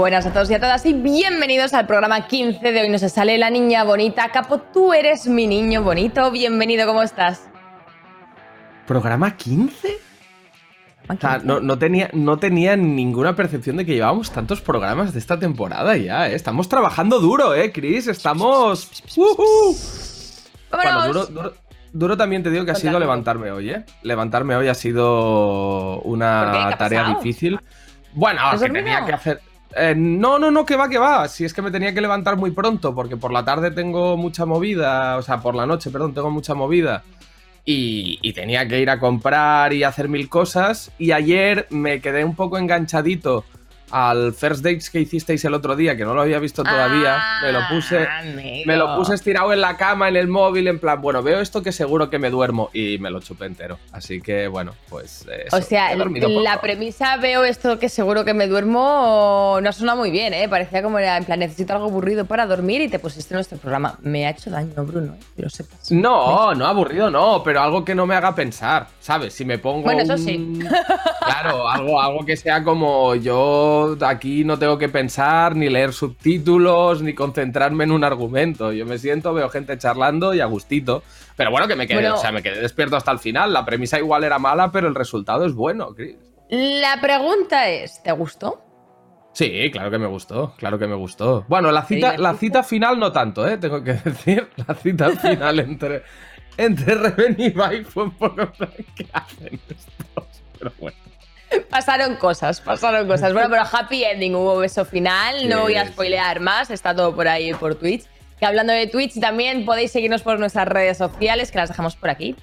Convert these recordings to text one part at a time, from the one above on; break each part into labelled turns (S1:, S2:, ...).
S1: Buenas a todos y a todas y bienvenidos al programa 15 de hoy nos sale la niña bonita. Capo, tú eres mi niño bonito. Bienvenido, ¿cómo estás?
S2: ¿Programa 15? O sea, no, no tenía, no tenía ninguna percepción de que llevábamos tantos programas de esta temporada ya, ¿eh? Estamos trabajando duro, ¿eh, Chris? Estamos... ¡Ujú! Bueno, duro, duro- duro también te digo que ha sido levantarme hoy, ¿eh? Levantarme hoy ha sido
S1: ¿Por qué? ¿Qué
S2: una tarea difícil. Bueno,
S1: ¿Has
S2: que tenía que hacer... Eh, no, no, no, que va, que va. Si es que me tenía que levantar muy pronto, porque por la tarde tengo mucha movida, o sea, por la noche, perdón, tengo mucha movida. Y, y tenía que ir a comprar y hacer mil cosas. Y ayer me quedé un poco enganchadito al First Dates que hicisteis el otro día, que no lo había visto todavía. me lo puse.
S1: Ah, amigo.
S2: Me lo puse estirado en la cama, en el móvil, en plan, bueno, veo esto que seguro que me duermo y me lo chupé entero. Así que, bueno, pues. eh, eso,
S1: O sea, la premisa veo esto que seguro que me duermo no suena muy bien, ¿eh? Parecía como era, en plan, necesito algo aburrido para dormir y te pusiste nuestro programa. Me ha hecho daño, Bruno, ¿eh? que lo sepas.
S2: No, no aburrido, no, pero algo que no me haga pensar, ¿sabes? Si me pongo.
S1: Bueno, eso sí.
S2: Claro, algo, algo que sea como yo aquí no tengo que pensar, ni leer subtítulos, ni concentrarme en un argumento. Yo me siento, veo gente charlando y a gustito. Pero bueno, que me quedé,
S1: Bueno.
S2: o sea, me quedé despierto hasta el final. La premisa igual era mala, pero el resultado es bueno, Chris.
S1: La pregunta es, ¿te gustó?
S2: Sí, claro que me gustó, claro que me gustó. Bueno, la cita, la cita final no tanto, ¿eh? Tengo que decir, la cita final entre, entre Reven y Bai fue un poco ¿qué hacen estos? Pero bueno.
S1: Pasaron cosas, pasaron cosas. Bueno, pero happy ending, hubo beso final, no voy a spoilear más, está todo por ahí por Twitch. Que hablando de Twitch, también podéis seguirnos por nuestras redes sociales, que las dejamos por aquí.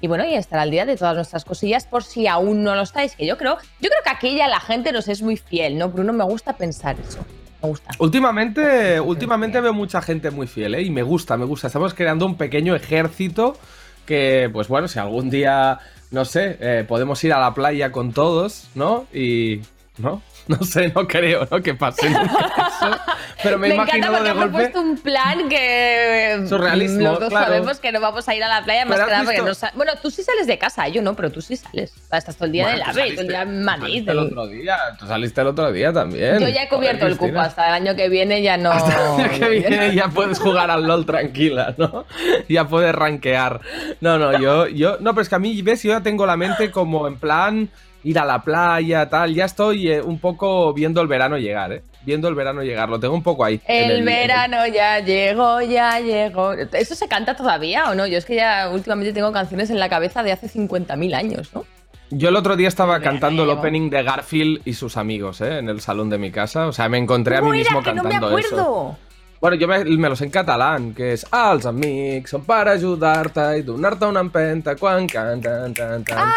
S1: Y bueno, y estar al día de todas nuestras cosillas por si aún no lo estáis, que yo creo, yo creo que aquí ya la gente nos es muy fiel, ¿no? Bruno, me gusta pensar eso. Me gusta.
S2: Últimamente, últimamente veo mucha gente muy fiel, ¿eh? Y me gusta, me gusta. Estamos creando un pequeño ejército que, pues bueno, si algún día, no sé, eh, podemos ir a la playa con todos, ¿no? Y... ¿No? No sé, no creo, ¿no? Que pase nunca eso. Pero me, he
S1: encanta porque ha
S2: golpe...
S1: propuesto un plan que
S2: Surrealismo,
S1: los dos
S2: claro.
S1: sabemos que no vamos a ir a la playa más que nada porque no sa- Bueno, tú sí sales de casa, yo no, pero tú sí sales. Estás todo el día
S2: Bueno,
S1: en el AVE, todo el día en Madrid.
S2: saliste el otro día, tú saliste el otro día también.
S1: Yo ya he cubierto
S2: Joder,
S1: el cupo, hasta el año que viene ya no.
S2: Hasta el año que viene ya puedes jugar al LOL tranquila, ¿no? Ya puedes rankear. No, no, yo, yo, no, pero es que a mí, ves, yo ya tengo la mente como en plan ir a la playa, tal, ya estoy eh, un poco viendo el verano llegar, ¿eh? Viendo el verano llegar, lo tengo un poco ahí.
S1: El verano ya llegó, ya llegó. ¿Eso se canta todavía o no? Yo es que ya últimamente tengo canciones en la cabeza de hace 50.000 años, ¿no?
S2: Yo el otro día estaba
S1: El
S2: cantando el
S1: llegó.
S2: opening de Garfield y sus amigos, ¿eh? En el salón de mi casa. O sea, me encontré a mí mismo
S1: Que no me
S2: cantando eso. Bueno, yo me, me lo sé en catalán, que es Els amics són per ajudar-te i donar-te una empenta quan canten, tan, tan,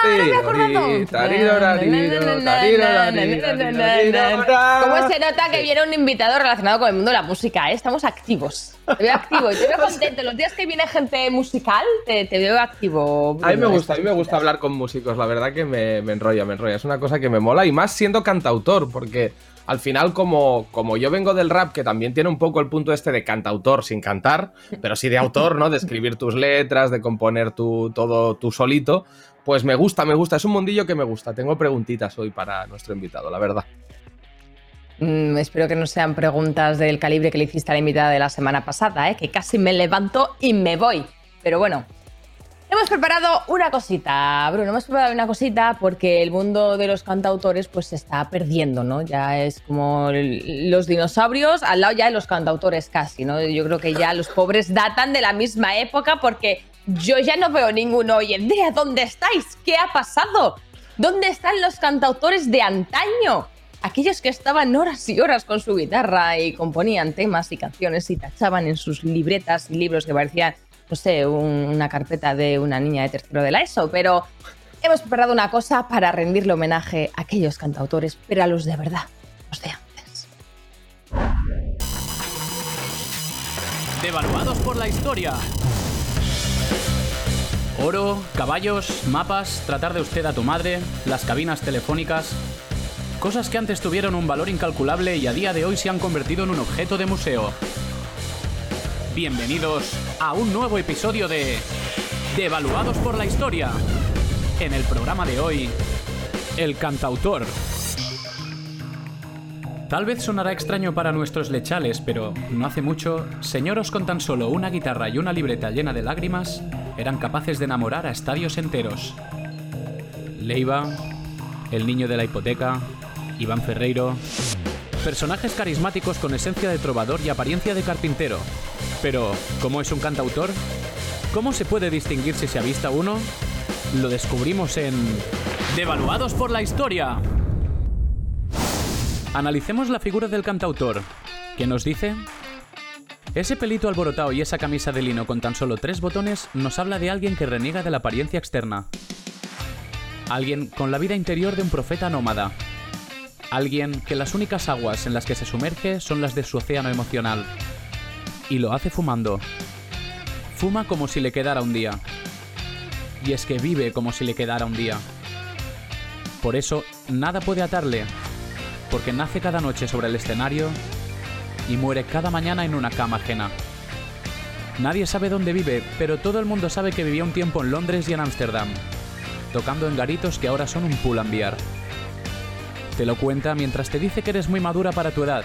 S1: ¿Cómo se nota que viene un invitado relacionado con el mundo de la música? eh? Estamos activos. Te veo activo y te veo contento. Los días que viene gente musical, te, te veo activo.
S2: A mí me gusta, a mí me gusta hablar con músicos, la verdad que me, me enrolla, me enrolla. Es una cosa que me mola y más siendo cantautor, porque al final como, como yo vengo del rap, que también tiene un poco el punto este de cantautor sin cantar, pero sí de autor, ¿no? De escribir tus letras, de componer tu, todo tú solito, pues me gusta, me gusta. Es un mundillo que me gusta. Tengo preguntitas hoy para nuestro invitado, la verdad.
S1: Mm, espero que no sean preguntas del calibre que le hiciste a la invitada de la semana pasada, ¿eh? que casi me levanto y me voy. Pero bueno, hemos preparado una cosita, Bruno, hemos preparado una cosita porque el mundo de los cantautores pues se está perdiendo, ¿no? Ya es como los dinosaurios al lado ya de los cantautores casi, ¿no? Yo creo que ya los pobres datan de la misma época porque yo ya no veo ninguno hoy en día. ¿Dónde estáis? ¿Qué ha pasado? ¿Dónde están los cantautores de antaño? Aquellos que estaban horas y horas con su guitarra y componían temas y canciones y tachaban en sus libretas y libros que parecían, no sé, un- una carpeta de una niña de tercero de la ESO, pero hemos preparado una cosa para rendirle homenaje a aquellos cantautores, pero a los de verdad, los de antes.
S3: Devaluados por la historia. Oro, caballos, mapas, tratar de usted a tu madre, las cabinas telefónicas. Cosas que antes tuvieron un valor incalculable y a día de hoy se han convertido en un objeto de museo. Bienvenidos a un nuevo episodio de Devaluados por la historia. En el programa de hoy, el cantautor. Tal vez sonará extraño para nuestros lechales, pero no hace mucho, señoros con tan solo una guitarra y una libreta llena de lágrimas eran capaces de enamorar a estadios enteros. Leiva, el niño de la hipoteca, Iván Ferreiro. Personajes carismáticos con esencia de trovador y apariencia de carpintero. Pero, ¿cómo es un cantautor? ¿Cómo se puede distinguir si se avista uno? Lo descubrimos en... Devaluados por la historia. Analicemos la figura del cantautor. ¿Qué nos dice? Ese pelito alborotado y esa camisa de lino con tan solo tres botones nos habla de alguien que reniega de la apariencia externa. Alguien con la vida interior de un profeta nómada. Alguien que las únicas aguas en las que se sumerge son las de su océano emocional. Y lo hace fumando. Fuma como si le quedara un día. Y es que vive como si le quedara un día. Por eso, nada puede atarle, porque nace cada noche sobre el escenario y muere cada mañana en una cama ajena. Nadie sabe dónde vive, pero todo el mundo sabe que vivía un tiempo en Londres y en Ámsterdam, tocando en garitos que ahora son un pull enviar. Te lo cuenta mientras te dice que eres muy madura para tu edad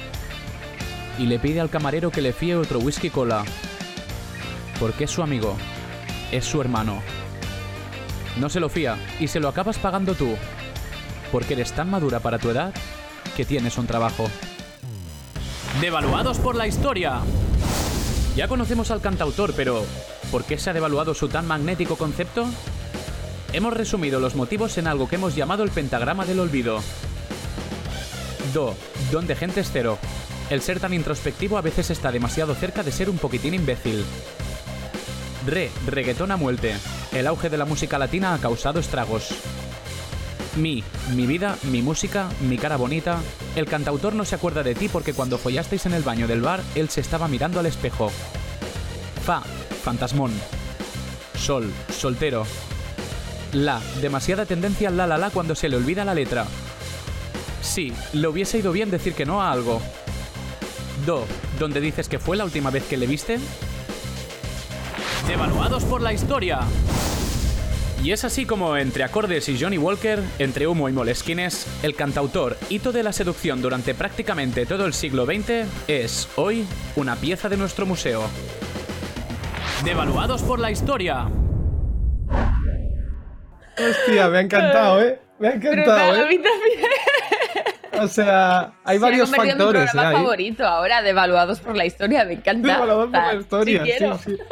S3: y le pide al camarero que le fíe otro whisky cola, porque es su amigo, es su hermano. No se lo fía y se lo acabas pagando tú, porque eres tan madura para tu edad que tienes un trabajo. Devaluados por la historia. Ya conocemos al cantautor, pero ¿por qué se ha devaluado su tan magnético concepto? Hemos resumido los motivos en algo que hemos llamado el pentagrama del olvido. Do, don de gente es cero. El ser tan introspectivo a veces está demasiado cerca de ser un poquitín imbécil. Re, reggaetón a muerte. El auge de la música latina ha causado estragos. Mi, mi vida, mi música, mi cara bonita. El cantautor no se acuerda de ti porque cuando follasteis en el baño del bar, él se estaba mirando al espejo. Fa, fantasmón. Sol, soltero. La, demasiada tendencia al la la la cuando se le olvida la letra. Sí, le hubiese ido bien decir que no a algo. Do, donde dices que fue la última vez que le viste. Devaluados por la historia. Y es así como entre acordes y Johnny Walker, entre humo y molesquines, el cantautor, hito de la seducción durante prácticamente todo el siglo XX, es, hoy, una pieza de nuestro museo. Devaluados por la historia.
S2: Hostia, me ha encantado, ¿eh? Me ha encantado,
S1: Brutal, a mí
S2: ¿eh?
S1: también.
S2: O sea, hay
S1: Se ha
S2: varios
S1: convertido en mi
S2: factores. ¿eh?
S1: programa
S2: ahí.
S1: favorito ahora, devaluados por la historia, me encanta.
S2: Devaluados por la historia.
S1: sí
S2: Sí, sí.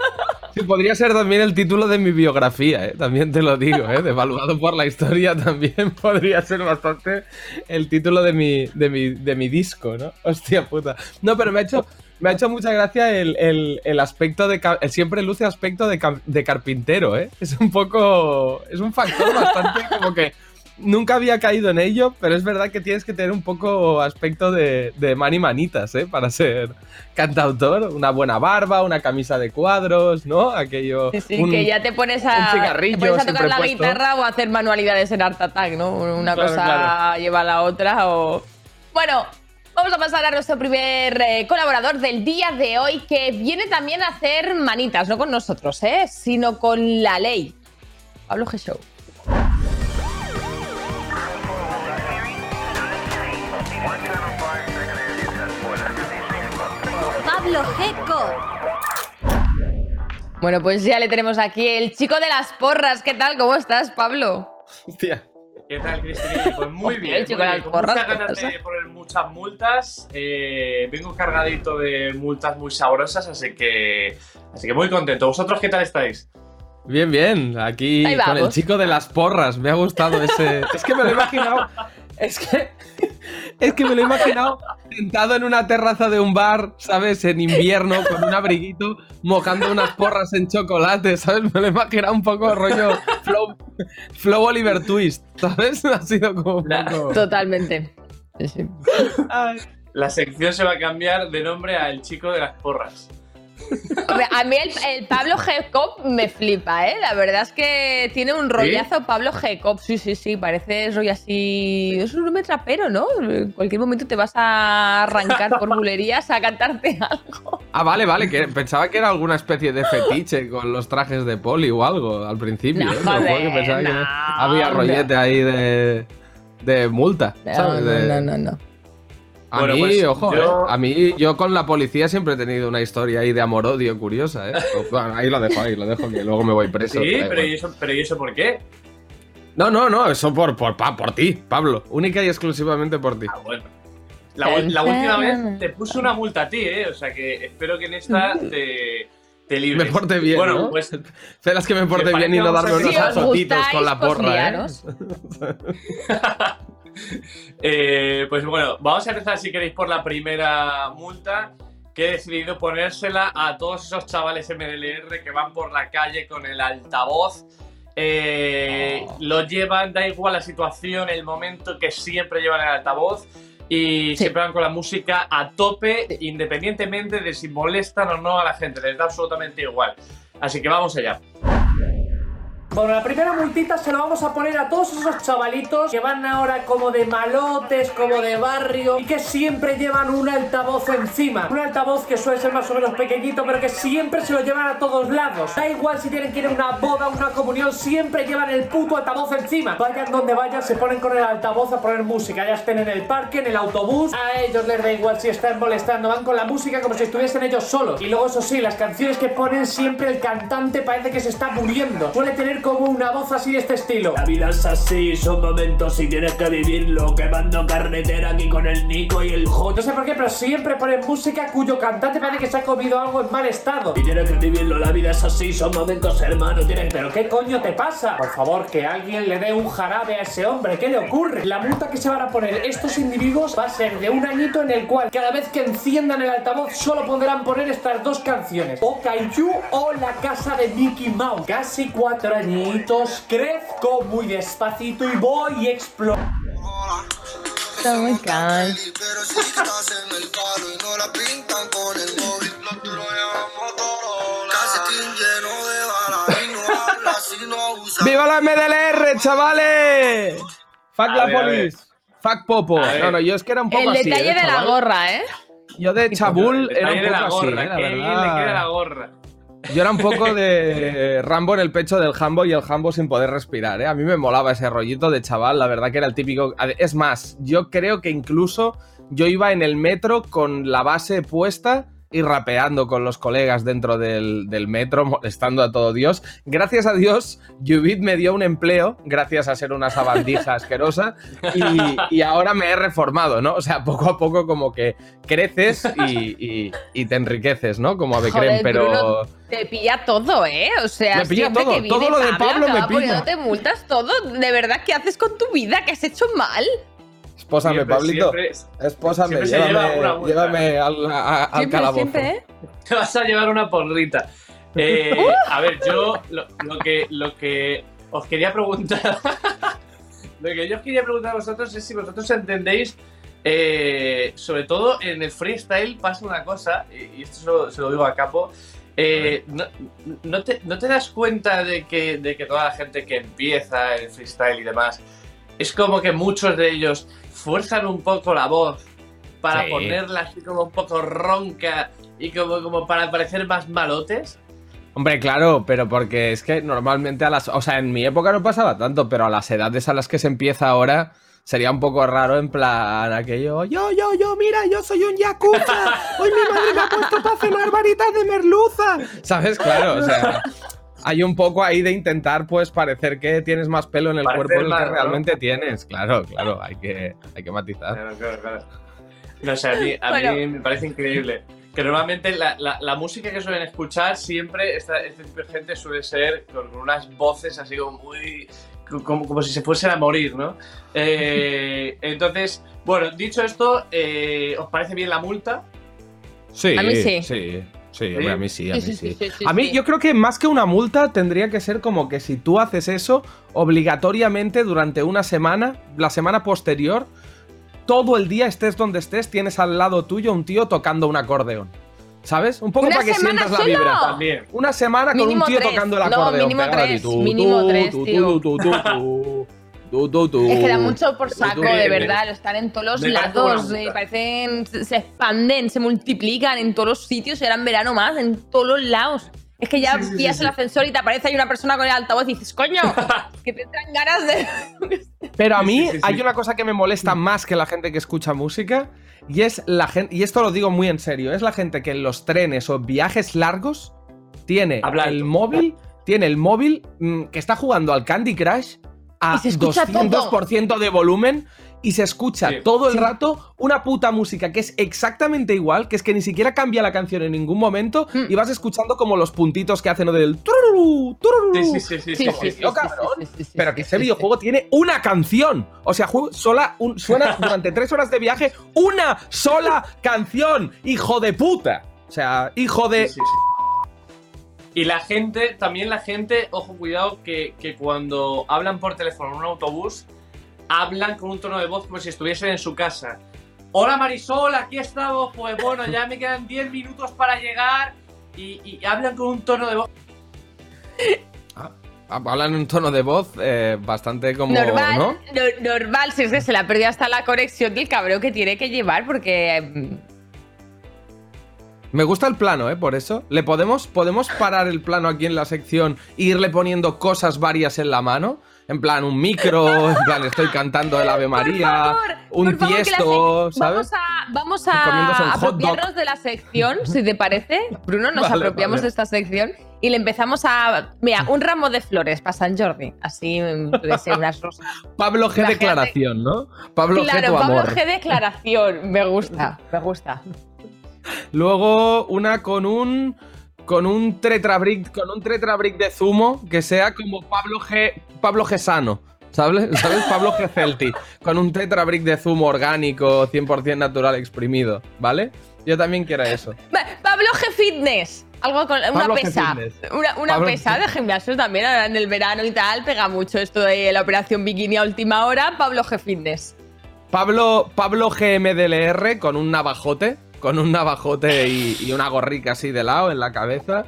S2: Sí, podría ser también el título de mi biografía, ¿eh? también te lo digo, ¿eh? Devaluado por la historia también podría ser bastante el título de mi, de mi, de mi disco, ¿no? Hostia puta. No, pero me ha hecho, me ha hecho mucha gracia el, el- el aspecto de... El siempre luce aspecto de, de carpintero, ¿eh? Es un poco... Es un factor bastante como que... Nunca había caído en ello, pero es verdad que tienes que tener un poco aspecto de, de mani manitas, ¿eh? Para ser cantautor. Una buena barba, una camisa de cuadros, ¿no? Aquello.
S1: Sí, sí,
S2: un-
S1: que ya te pones a, te pones a tocar la
S2: puesto.
S1: guitarra o a hacer manualidades en Art Attack, ¿no? Una
S2: Claro,
S1: cosa
S2: claro.
S1: lleva a la otra o... Bueno, vamos a pasar a nuestro primer eh, colaborador del día de hoy que viene también a hacer manitas, no con nosotros, ¿eh? Sino con la ley. Pablo G. Show.
S4: Pablo Geco.
S1: Bueno, pues ya le tenemos aquí el chico de las porras. ¿Qué tal? ¿Cómo estás, Pablo?
S2: Hostia.
S5: ¿Qué tal, Cristina? Pues muy
S1: Hostia,
S5: bien.
S1: el
S5: muy
S1: chico de
S5: bien.
S1: las
S5: Con
S1: porras,
S5: muchas
S1: ¿qué
S5: ganas de poner muchas multas. eh, vengo cargadito de multas muy sabrosas, así que, así que muy contento. ¿Vosotros qué tal estáis?
S2: Bien, bien. Aquí con el chico de las porras. Me ha gustado ese. es que me lo he imaginado. Es que. Es que me lo he imaginado sentado en una terraza de un bar, ¿sabes? En invierno, con un abriguito, mojando unas porras en chocolate, ¿sabes? Me lo he imaginado un poco rollo flow, flow Oliver Twist, ¿sabes? Ha sido como un
S5: La-
S2: poco.
S1: Totalmente. Sí, sí.
S2: Ay.
S5: La sección se va a cambiar de nombre a El Chico de las Porras.
S1: A mí el, el Pablo. Cop me flipa, ¿eh? La verdad es que tiene un rollazo Pablo. Cop. Sí, sí, sí. Parece rollo así. Es un hombre trapero, ¿no? En cualquier momento te vas a arrancar por bulerías a cantarte algo.
S2: Ah, vale, vale, que pensaba que era alguna especie de fetiche con los trajes de poli o algo al principio.
S1: No,
S2: ¿eh? Que pensaba que había rollete ahí de, de multa,
S1: No,
S2: ¿sabes?
S1: no,
S2: De-
S1: no, no, no.
S2: A
S5: Bueno,
S2: mí,
S5: pues,
S2: ojo,
S5: yo-
S2: eh, a mí, yo con la policía siempre he tenido una historia ahí de amor-odio curiosa, ¿eh? Bueno, ahí lo dejo, ahí lo dejo, que luego me voy preso.
S5: Sí, pero. ¿y, eso, pero ¿y eso por qué?
S2: No, no, no, eso por, por, pa- por ti, Pablo. Única y exclusivamente por ti.
S5: Ah, bueno. La, la última vez te puse una multa a ti, ¿eh? O sea que espero que en esta te, te libres.
S2: Me porte bien,
S5: Bueno,
S2: ¿no?
S5: pues
S2: Esperas que me porte bien y no darme unos azotitos con la porra, ¿eh?
S5: Eh, pues bueno, vamos a empezar si queréis por la primera multa que he decidido ponérsela a todos esos chavales MDLR que van por la calle con el altavoz. Eh, Lo llevan, da igual la situación, el momento que siempre llevan el altavoz y siempre van con la música a tope, independientemente de si molestan o no a la gente, les da absolutamente igual. Así que vamos allá.
S6: Bueno, la primera multita se la vamos a poner a todos esos chavalitos que van ahora como de malotes, como de barrio y que siempre llevan un altavoz encima. Un altavoz que suele ser más o menos pequeñito, pero que siempre se lo llevan a todos lados. Da igual si tienen que ir a una boda, una comunión, siempre llevan el puto altavoz encima. Vayan donde vayan, se ponen con el altavoz a poner música. Ya estén en el parque, en el autobús, a ellos les da igual si están molestando. Van con la música como si estuviesen ellos solos. Y luego, eso sí, las canciones que ponen siempre el cantante parece que se está muriendo. Suele tener como una voz así de este estilo. La vida es así, son momentos y tienes que vivirlo. Quemando carretera aquí con el Nico y el J. No sé por qué, pero siempre ponen música cuyo cantante parece que se ha comido algo en mal estado. Y tienes que vivirlo, la vida es así, son momentos hermanos. Tienen... ¿Pero qué coño te pasa? Por favor, que alguien le dé un jarabe a ese hombre. ¿Qué le ocurre? La multa que se van a poner estos individuos va a ser de un añito en el cual cada vez que enciendan el altavoz solo podrán poner estas dos canciones. O Kaiju o La Casa de Mickey Mouse. Casi cuatro añitos, crezco muy despacito y voy
S7: y no la pintan con el móvil, lo tú lo llevas Motorola. Calcetín lleno de balas y no hablas si no usas.
S2: ¡Viva la MDLR, chavales! ¡Fuck
S5: A
S2: la
S5: ver,
S2: police! ¡Fuck Popo!
S5: A.
S2: No, no, yo es que era un poco
S1: El
S2: así,
S1: detalle
S2: ¿eh,
S1: de la gorra, ¿eh?
S2: Yo de Chabul era un
S5: detalle de la
S2: poco así, ¿eh? la
S5: qué bien le
S2: verdad.
S5: queda la gorra.
S2: Yo era un poco de Rambo en el pecho del Jambo y el Jambo sin poder respirar, ¿eh? A mí me molaba ese rollito de chaval, la verdad que era el típico... Es más, yo creo que incluso yo iba en el metro con la base puesta y rapeando con los colegas dentro del, del metro, molestando a todo Dios. Gracias a Dios, Jubit me dio un empleo, gracias a ser una sabandija asquerosa, y, y ahora me he reformado, ¿no? O sea, poco a poco como que creces y, y- y te enriqueces, ¿no? Como a Becrem, pero...
S1: Bruno, te pilla todo, ¿eh? O sea,
S2: Me pilla todo,
S1: que viene
S2: todo lo de Pablo me
S1: acaba
S2: pilla.
S1: poniéndote multas todo. ¿De verdad qué haces con tu vida? ¿Qué has hecho mal?
S2: Espósame,
S5: Siempre,
S2: Pablito.
S5: siempre-
S2: Espósame,
S5: siempre lleva
S2: llévame, llévame al, a- al calabozo.
S1: siempre, ¿eh?
S5: Te vas a llevar una porrita. Eh, a ver, yo lo, lo que, lo que os quería preguntar. lo que yo os quería preguntar a vosotros es si vosotros entendéis. eh, sobre todo en el freestyle pasa una cosa, y, y esto se lo, se lo digo a Capo. Eh, no, no te, no te das cuenta de que, de que toda la gente que empieza el freestyle y demás es como que muchos de ellos fuerzan un poco la voz para
S2: Sí.
S5: ponerla así como un poco ronca y como, como para parecer más malotes.
S2: Hombre, claro, pero porque es que normalmente a las. O sea, en mi época no pasaba tanto, pero a las edades a las que se empieza ahora. Sería un poco raro en plan aquello, yo, yo, yo, mira, yo soy un yakuza, hoy mi madre me ha puesto para cenar varitas de merluza. ¿Sabes? Claro, o sea, hay un poco ahí de intentar pues parecer que tienes más pelo en el
S5: Parecer
S2: cuerpo del
S5: más,
S2: que
S5: ¿no?
S2: realmente tienes. Claro, claro, hay que, hay que matizar.
S5: Claro, claro, claro. No sé, a mí, a
S1: Bueno.
S5: mí me parece increíble. Que normalmente la, la- la música que suelen escuchar siempre, esta, este tipo de gente suele ser con unas voces así como muy. Como, como si se fuesen a morir, ¿no? Eh, entonces, bueno, dicho esto, eh, ¿os parece bien la multa?
S2: Sí,
S1: A mí sí.
S2: Sí, sí, hombre, a mí sí, a mí
S1: Sí,
S2: a mí
S1: sí.
S2: yo creo que más que una multa tendría que ser como que si tú haces eso obligatoriamente durante una semana, la semana posterior, todo el día estés donde estés, tienes al lado tuyo un tío tocando un acordeón. ¿Sabes? Un poco
S1: ¿Una
S2: para que sientas la
S1: solo?
S2: vibra.
S5: También.
S2: Una semana con
S1: Mínimo
S2: un tío
S1: tres.
S2: tocando el
S1: No,
S2: acordeón.
S1: mínimo
S2: pegado a ti,
S1: tres,
S2: tú,
S1: mínimo
S2: tú,
S1: tres,
S2: tú,
S1: tío.
S2: tú.
S1: Es que da mucho por saco, de
S5: tú.
S1: verdad. Están en todos los lados. eh, parecen. Se expanden, se multiplican en todos los sitios. Será en verano más, en todos los lados. Es que ya
S5: Sí,
S1: pillas
S5: sí.
S1: el ascensor y te aparece ahí una persona con el altavoz y dices, coño, que te entran ganas de.
S2: Pero a mí
S5: sí, sí, sí.
S2: hay una cosa que me molesta más que la gente que escucha música y es la gente, y esto lo digo muy en serio, es la gente que en los trenes o viajes largos tiene el móvil, tiene el móvil mm, que está jugando al Candy Crush a
S1: Y se escucha
S2: 200% de volumen y se escucha
S5: Sí.
S2: todo el rato una puta música que es exactamente igual, que es que ni siquiera cambia la canción en ningún momento
S1: Mm.
S2: y vas escuchando como los puntitos que hacen del tururú, tururú.
S5: Sí, sí, sí, sí.
S1: Sí,
S5: sí,
S1: sí,
S5: sí.
S1: sí,
S2: Yo,
S1: sí,
S2: cabrón.
S1: sí, sí, sí,
S2: Pero que ese
S1: sí,
S2: videojuego tiene una canción. O sea, sola, un- suena durante tres horas de viaje una sola canción. Hijo de puta. O sea, hijo de.
S5: Sí, sí, sí. Y la gente, también la gente, ojo, cuidado, que, que cuando hablan por teléfono en un autobús, hablan con un tono de voz como si estuviesen en su casa. Hola Marisol, aquí estamos, pues bueno, ya me quedan 10 minutos para llegar. Y, y hablan con un tono de voz.
S2: Hablan en un tono de voz eh, bastante como.
S1: Normal,
S2: ¿no?
S1: no- normal, si es que se le ha perdido hasta la conexión del cabreo que tiene que llevar, porque. mm,
S2: Me gusta el plano, ¿eh? Por eso. ¿Le podemos, podemos parar el plano aquí en la sección e irle poniendo cosas varias en la mano? En plan, un micro, en plan, estoy cantando el Ave María,
S1: por favor,
S2: un
S1: por favor,
S2: tiesto, ¿sabes?
S1: Vamos a, vamos apropiarnos de la sección, si te parece. Bruno, nos
S2: Vale,
S1: apropiamos
S2: vale.
S1: de esta sección y le empezamos a. Mira, un ramo de flores para San Jordi. Así, mm, puede ser unas rosas.
S2: Pablo G.
S1: Imagínate-
S2: Declaración, ¿no? Pablo G.
S1: claro,
S2: Tu
S1: Pablo
S2: amor.
S1: G. Declaración. Me gusta, me gusta.
S2: Luego una con un con un tetrabrick con un tetrabrick de zumo que sea como Pablo G Pablo G sano, ¿sabes? ¿Sabes? Pablo G Celti con un tetrabrick de zumo orgánico 100% natural exprimido, ¿vale? Yo también quiero eso.
S1: Pablo G. Fitness. Algo con una
S2: Pablo
S1: pesa. Una, una
S2: Pablo-
S1: pesa de gimnasio también. Ahora en el verano y tal pega mucho esto de la operación bikini a última hora. Pablo G. Fitness.
S2: Pablo Pablo GMDLR con un navajote, con un navajote y, y una gorrica así de lado en la cabeza,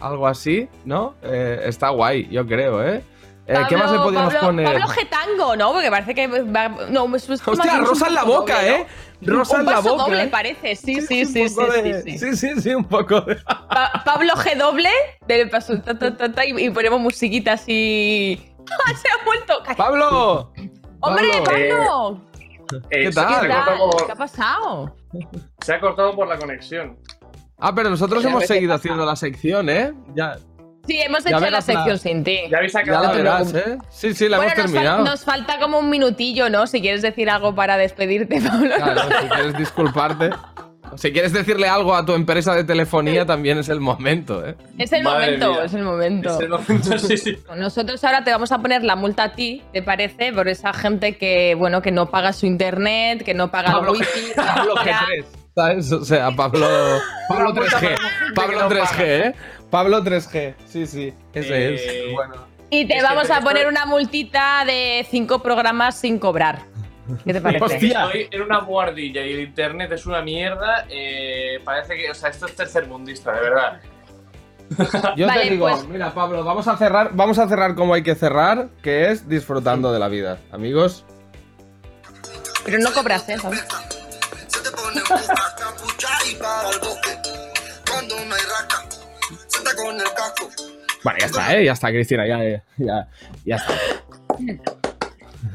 S2: algo así, ¿no? Eh, está guay, yo creo, ¿eh? Eh, ¿Qué más le
S1: Pablo-
S2: podíamos
S1: Pablo-
S2: poner?
S1: Pablo G. Tango, ¿no? Porque parece que va. No, es,
S2: Hostia, rosa
S1: un
S2: en la boca,
S1: doble,
S2: ¿eh? Rosa
S1: un
S2: en la
S1: paso
S2: boca.
S1: doble
S2: ¿eh?
S1: parece, sí, sí, sí, sí, sí,
S2: de-
S1: sí.
S2: sí, sí, sí, un poco de...
S1: Pa- Pablo G doble del paso ta, ta, ta, ta, y, y ponemos musiquita así. ¡Ah, se ha vuelto!
S2: ¡Pablo!
S1: ¡Hombre,
S2: Pablo.
S1: Pablo!
S5: Eh,
S2: ¿Qué tal?
S1: ¿Qué tal? ¿Qué ha pasado?
S5: Se ha cortado por la conexión.
S2: Ah, pero nosotros
S1: Ya
S2: hemos seguido haciendo la sección, ¿eh? Ya,
S1: Sí, hemos
S2: Ya
S1: hecho la sección sin ti.
S5: Ya habéis
S2: ya
S5: acabado.
S2: la verás. ¿eh? Sí, sí, la
S1: bueno,
S2: hemos
S1: nos, fal-
S2: terminado.
S1: nos falta como un minutillo, ¿no? Si quieres decir algo para despedirte, Pablo.
S2: Claro, si quieres disculparte. Si quieres decirle algo a tu empresa de telefonía, también es el momento, ¿eh?
S1: Es el
S5: Madre
S1: momento,
S5: mía.
S1: es el momento.
S5: Es el momento, sí, sí.
S1: Nosotros ahora te vamos a poner la multa a ti, ¿te parece? Por esa gente que, bueno, que no paga su internet, que no paga
S2: Pablo
S1: el wifi.
S2: Pablo
S1: Ya.
S2: G3, ¿sabes? O sea, Pablo, Pablo 3G. Pablo 3G, ¿eh? Pablo 3G, sí, sí, ese
S5: Eh,
S2: es. Bueno.
S1: Y te
S5: Es
S1: vamos a
S5: estoy-
S1: poner una multita de cinco programas sin cobrar. ¿Qué te parece?
S2: Hostia.
S5: Estoy en una guardilla y el internet es una mierda. eh, parece que, o sea, esto es tercermundista, de verdad.
S2: Yo
S1: Vale,
S2: te digo,
S1: pues-
S2: mira, Pablo, vamos a cerrar, vamos a cerrar como hay que cerrar, que es disfrutando de la vida. Amigos,
S1: Pero no cobras, ¿eh? ¿sabes?
S2: Vale, ya está, ¿eh? Ya está, Cristina, ya, ya, ya está.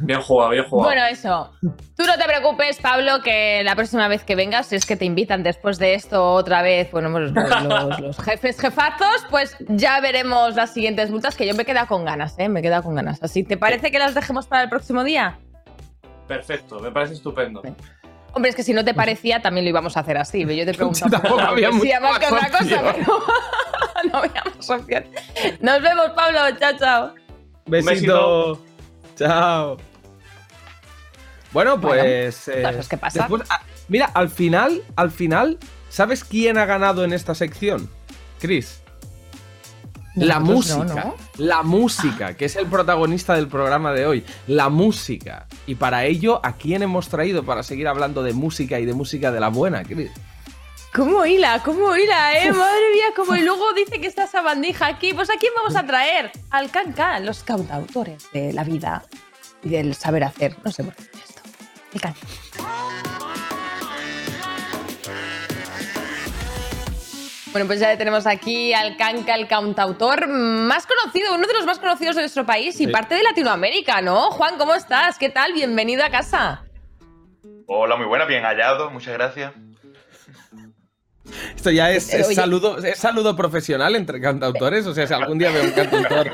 S5: Bien jugado, bien jugado.
S1: Bueno, eso. Tú no te preocupes, Pablo, que la próxima vez que vengas, si es que te invitan después de esto otra vez, bueno, pues los, los- los jefes jefazos, pues ya veremos las siguientes multas, que yo me he quedado con ganas, ¿eh? Me he quedado con ganas. Así, ¿te parece que las dejemos para el próximo día?
S5: Perfecto, me parece estupendo.
S1: Hombre, es que si no te parecía, también lo íbamos a hacer así. Yo te pregunto.
S2: Sí, tampoco había mucha
S1: más que otra cosa, pero no había más opción. Nos vemos, Pablo. Chao, chao.
S2: Besito.
S5: besito.
S2: Chao. Bueno, pues. eh,
S1: cosas que pasan.
S2: después- ah, mira, al final, al final, ¿sabes quién ha ganado en esta sección? Chris. La
S1: no,
S2: música.
S1: ¿no?
S2: La música, que es el protagonista del programa de hoy. La música. Y para ello, ¿a quién hemos traído para seguir hablando de música y de música de la buena, Chris?
S1: ¿Cómo hila? ¿Cómo hila, eh? Madre mía, como y luego dice que está esa bandija aquí. Pues ¿a quién vamos a traer? Al Cancan, los cantautores de la vida y del saber hacer. No sé por qué esto. El Can. Bueno, pues ya tenemos aquí al Kanka, el cantautor más conocido, uno de los más conocidos de nuestro país y
S2: Sí.
S1: parte de Latinoamérica, ¿no? Juan, ¿cómo estás? ¿Qué tal? Bienvenido a casa.
S8: Hola, muy buena, bien hallado, muchas gracias.
S2: Esto ya es, saludo, es saludo profesional entre cantautores. O sea, si algún día veo un cantautor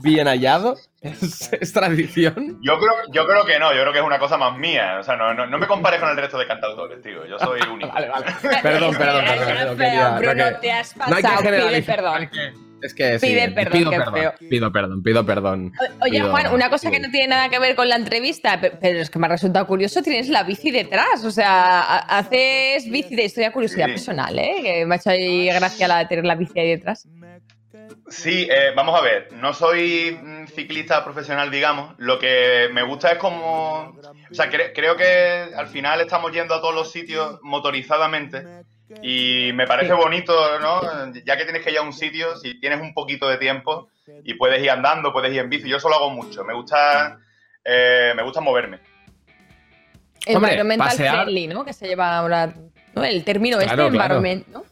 S2: bien hallado, es, es tradición.
S8: Yo creo, yo creo que no, yo creo que es una cosa más mía. O sea, no, no, no me compares con el resto de cantautores, tío. Yo soy único.
S2: Vale, vale. Perdón, perdón, perdón.
S1: feo,
S2: quería- no
S1: Bruno,
S2: que-
S1: te has
S2: no hay que
S1: pasado. Pide perdón.
S2: Es que sí,
S1: Pide perdón,
S2: pido
S1: qué
S2: perdón,
S1: feo.
S2: pido perdón, pido perdón.
S1: O- Oye,
S2: pido-
S1: Juan, una cosa que no tiene nada que ver con la entrevista, pe- pero es que me ha resultado curioso, tienes la bici detrás. O sea, ha- haces bici de historia curiosidad
S8: Sí.
S1: personal, ¿eh? Que me ha hecho ahí gracia la de tener la bici ahí detrás.
S8: Sí, eh, vamos a ver, no soy mm, ciclista profesional, digamos. Lo que me gusta es como... O sea, cre- creo que al final estamos yendo a todos los sitios motorizadamente. Y me parece
S1: Sí.
S8: bonito, ¿no? Ya que tienes que ir a un sitio, si tienes un poquito de tiempo y puedes ir andando, puedes ir en bici. Yo eso lo hago mucho. Me gusta, eh, me gusta moverme.
S2: Hombre,
S1: Environmental
S2: pasear-
S1: friendly, ¿no? Que se lleva ahora ¿no? el término
S2: Claro,
S1: este,
S2: claro.
S1: environment, ¿no?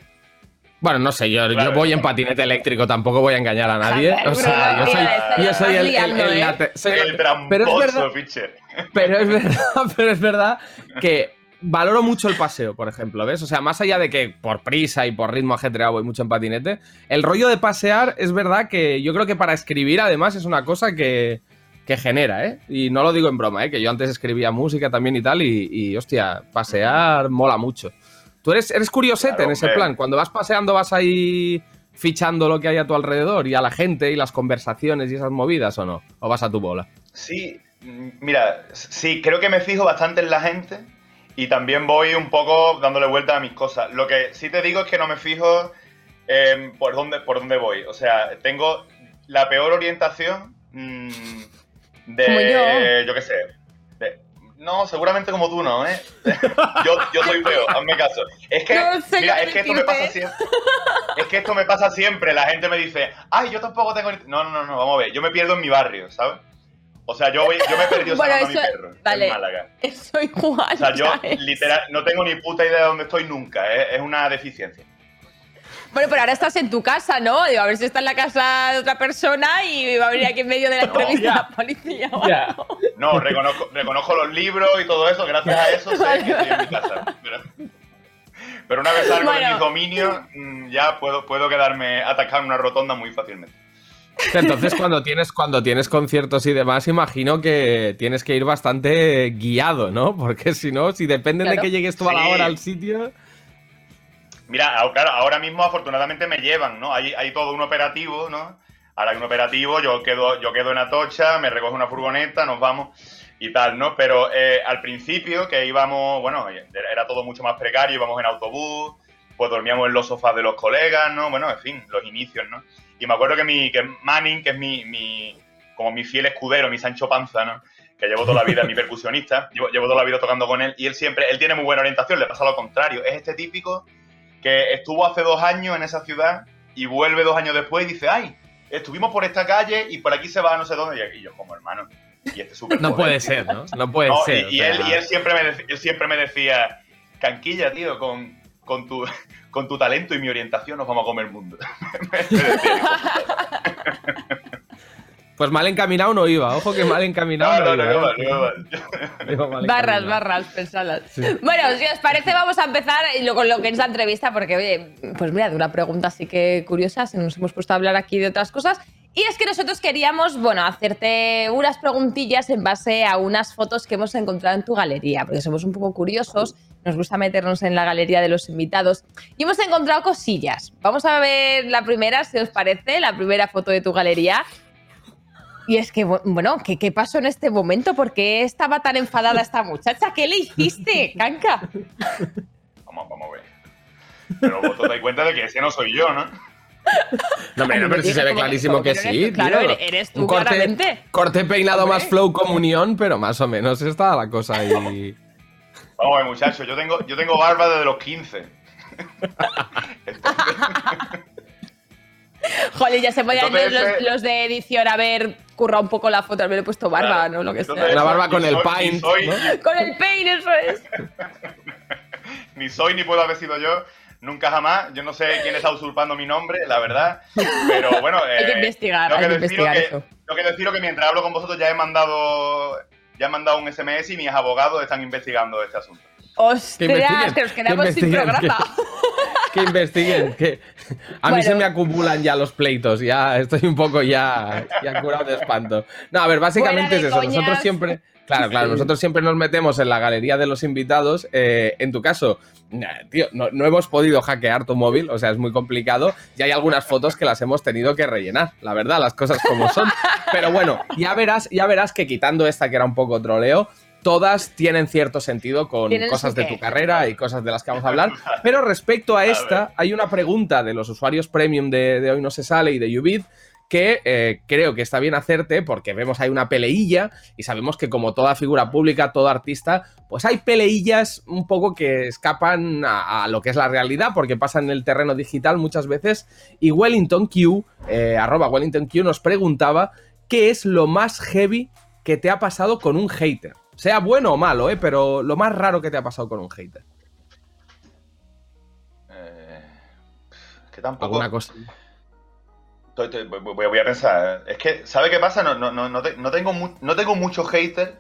S2: Bueno, no sé, yo, yo
S8: Claro.
S2: voy en patinete eléctrico, tampoco voy a engañar a nadie. O sea, yo soy, yo soy el, el-
S1: liando,
S2: el
S1: ¿eh?
S2: el-
S8: El
S2: pero es
S8: tramposo,
S2: verdad,
S8: Fischer.
S2: pero es verdad, pero es verdad que valoro mucho el paseo, por ejemplo, ¿ves? O sea, más allá de que por prisa y por ritmo ajetreado voy mucho en patinete, el rollo de pasear es verdad que yo creo que para escribir además es una cosa que, que genera, ¿eh? Y no lo digo en broma, ¿eh? Que yo antes escribía música también y tal y, y, hostia, pasear mola mucho. Tú eres, eres curiosete
S8: Claro,
S2: en ese
S8: hombre.
S2: plan, cuando vas paseando vas ahí fichando lo que hay a tu alrededor y a la gente y las conversaciones y esas movidas o no, o vas a tu bola.
S8: Sí, mm, mira, sí, creo que me fijo bastante en la gente y también voy un poco dándole vuelta a mis cosas. Lo que sí te digo es que no me fijo por dónde, por dónde voy. O sea, tengo la peor orientación mm, de,
S1: Como yo.
S8: qué sé. de- no, seguramente como tú no, ¿eh? yo, yo soy feo, hazme caso. Es que,
S1: No sé
S8: mira, es que esto me pasa siempre. Es que esto me pasa siempre. La gente me dice, ay, yo tampoco tengo. No, no, no, no, vamos a ver. Yo me pierdo en mi barrio, ¿sabes? O sea, yo, voy, yo me he perdido
S1: Bueno,
S8: sacando a mi
S1: eso-
S8: perro
S1: vale.
S8: en Málaga.
S1: Eso igual.
S8: O sea, yo literal no tengo ni puta idea de dónde estoy nunca. ¿eh? Es una deficiencia.
S1: Bueno, pero ahora estás en tu casa, ¿no? Digo, a ver si está en la casa de otra persona y va a venir aquí en medio de la entrevista
S8: ya.
S1: la policía. o algo.
S8: No, reconozco, reconozco los libros y todo eso. Gracias a eso sé que estoy en mi casa. Pero, pero una vez salgo de mis dominios, mm, ya puedo, puedo quedarme atacado en una rotonda muy fácilmente.
S2: Entonces, cuando tienes, cuando tienes conciertos y demás, imagino que tienes que ir bastante guiado, ¿no? Porque si no, si depende de
S1: Claro.
S2: que llegues tú a la hora al sitio.
S8: Mira, ahora- claro, ahora mismo afortunadamente me llevan, ¿no? Hay, hay todo un operativo, ¿no? Ahora hay un operativo, yo quedo, yo quedo en Atocha, me recoge una furgoneta, nos vamos y tal, ¿no? Pero eh, al principio que íbamos, bueno, era todo mucho más precario, íbamos en autobús, pues dormíamos en los sofás de los colegas, ¿no? Bueno, en fin, los inicios, ¿no? Y me acuerdo que mi que Manning, que es mi, mi como mi fiel escudero, mi Sancho Panza, ¿no? Que llevo toda la vida, mi percusionista, llevo, llevo toda la vida tocando con él y él siempre, él tiene muy buena orientación, le pasa lo contrario, es este típico que estuvo hace dos años en esa ciudad y vuelve dos años después y dice, ay, estuvimos por esta calle y por aquí se va a no sé dónde. Y yo, como hermano, y este súper
S2: No puede
S8: tío".
S2: ser, ¿no? No puede
S8: No,
S2: ser.
S8: y, él, y él siempre me él siempre me decía, Canquilla, tío, con, con, tu, con tu talento y mi orientación nos vamos a comer el mundo.
S2: Pues mal encaminado no iba. Ojo que mal encaminado
S8: no,
S2: no, iba.
S1: Barras, barras, pensadas. Bueno, si os parece, vamos a empezar y lo- con lo que es la entrevista, porque, oye, pues mira, de una pregunta así que curiosa, se nos hemos puesto a hablar aquí de otras cosas. Y es que nosotros queríamos, bueno, hacerte unas preguntillas en base a unas fotos que hemos encontrado en tu galería, porque somos un poco curiosos, nos gusta meternos en la galería de los invitados y hemos encontrado cosillas. Vamos a ver la primera, si os parece, la primera foto de tu galería. Y es que, bu- bueno, ¿qué, qué pasó en este momento? ¿Por qué estaba tan enfadada esta muchacha? ¿Qué le hiciste, Canca?
S8: Vamos, vamos a ver. Pero vos te dais cuenta de que ese no soy yo, ¿no?
S2: No, hombre, no, pero si se ve clarísimo que
S1: eres
S2: sí.
S1: tú, Claro,
S2: tío.
S1: eres- eres tú,
S2: Un corte,
S1: claramente.
S2: corte peinado
S1: Hombre.
S2: más flow comunión, pero más o menos está la cosa ahí.
S8: Vamos muchachos, yo tengo, yo tengo barba desde los 15. Entonces,
S1: Joder, ya se podían ver los,
S8: ese-
S1: los de edición haber currado un poco la foto, haberle puesto barba,
S8: Claro.
S1: ¿no? Lo que
S8: Entonces,
S1: sea.
S2: Una barba con el
S8: soy-
S2: paint,
S8: soy-
S2: ¿no?
S1: Con el peine, eso es.
S8: ni soy ni puedo haber sido yo nunca jamás. Yo no sé quién está usurpando mi nombre, la verdad. Pero bueno,
S1: Hay que
S8: eh,
S1: investigar, hay que investigar
S8: que-
S1: eso.
S8: Tengo que deciros que mientras hablo con vosotros ya he mandado ya he mandado un SMS y mis abogados están investigando este asunto.
S1: ¡Ostras!
S2: investiguen,
S1: Que nos quedamos
S2: que
S1: sin
S2: investiguen,
S1: programa.
S2: Que investiguen. Que... A mí
S1: Bueno.
S2: se me acumulan ya los pleitos. Ya estoy un poco ya, ya curado de espanto. No, a ver, básicamente es eso. Nosotros siempre. Claro, claro, nosotros siempre nos metemos en la galería de los invitados. Eh, en tu caso, tío, no, no hemos podido hackear tu móvil, o sea, es muy complicado. Y hay algunas fotos que las hemos tenido que rellenar, la verdad, las cosas como son. Pero bueno, ya verás, ya verás que quitando esta que era un poco troleo, todas tienen cierto sentido con cosas de tu carrera y cosas de las que vamos a hablar. Pero respecto a esta, hay una pregunta de los usuarios premium de, de Hoy No Se Sale y de Ubid que eh, creo que está bien hacerte porque vemos ahí una peleilla y sabemos que como toda figura pública, todo artista, pues hay peleillas un poco que escapan a, a lo que es la realidad porque pasan en el terreno digital muchas veces y Wellington Q, eh, arroba Wellington Q nos preguntaba qué es lo más heavy que te ha pasado con un hater. Sea bueno o malo, ¿eh? pero lo más raro que te ha pasado con un hater.
S8: Eh, que tampoco.
S2: Alguna cosa.
S8: Estoy- estoy- voy, a pensar. Es que, ¿sabe qué pasa? No, no, no, no, te- no tengo, mu- no tengo mucho hater.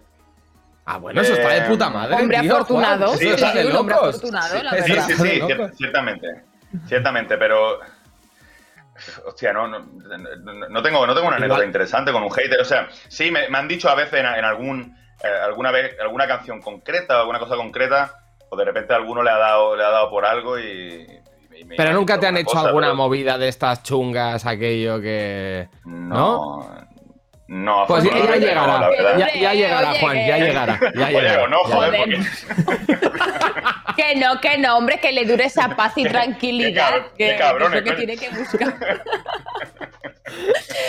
S2: Ah, bueno, eso está de
S8: Eh,
S2: puta madre.
S1: Hombre
S2: tío,
S1: afortunado.
S8: Sí, o sea,
S2: de
S1: un hombre afortunado, la
S8: Sí,
S1: verdad.
S8: sí, sí, cier- ciertamente. Ciertamente, pero. Hostia, no, no, no- tengo, no tengo una
S2: Igual.
S8: anécdota interesante con un hater. O sea, sí, me, me han dicho a veces en, en algún. eh, alguna vez, alguna canción concreta o alguna cosa concreta, o de repente alguno le ha dado, le ha dado por algo y. me-
S2: Pero nunca te han hecho
S8: cosa,
S2: alguna
S8: pero
S2: movida de estas chungas, aquello que.
S8: No. No,
S2: Pues ya,
S8: no,
S2: llegará.
S8: la verdad.
S2: ya, ya llegará,
S1: Oye,
S2: Juan,
S1: que-
S2: ya llegará. Ya
S8: Oye,
S2: llegará.
S8: o no,
S2: ya
S8: joder,
S2: llegará.
S8: porque.
S1: Que no, que no, hombre, que le dure esa paz y tranquilidad.
S8: qué qué
S1: lo que tiene que buscar.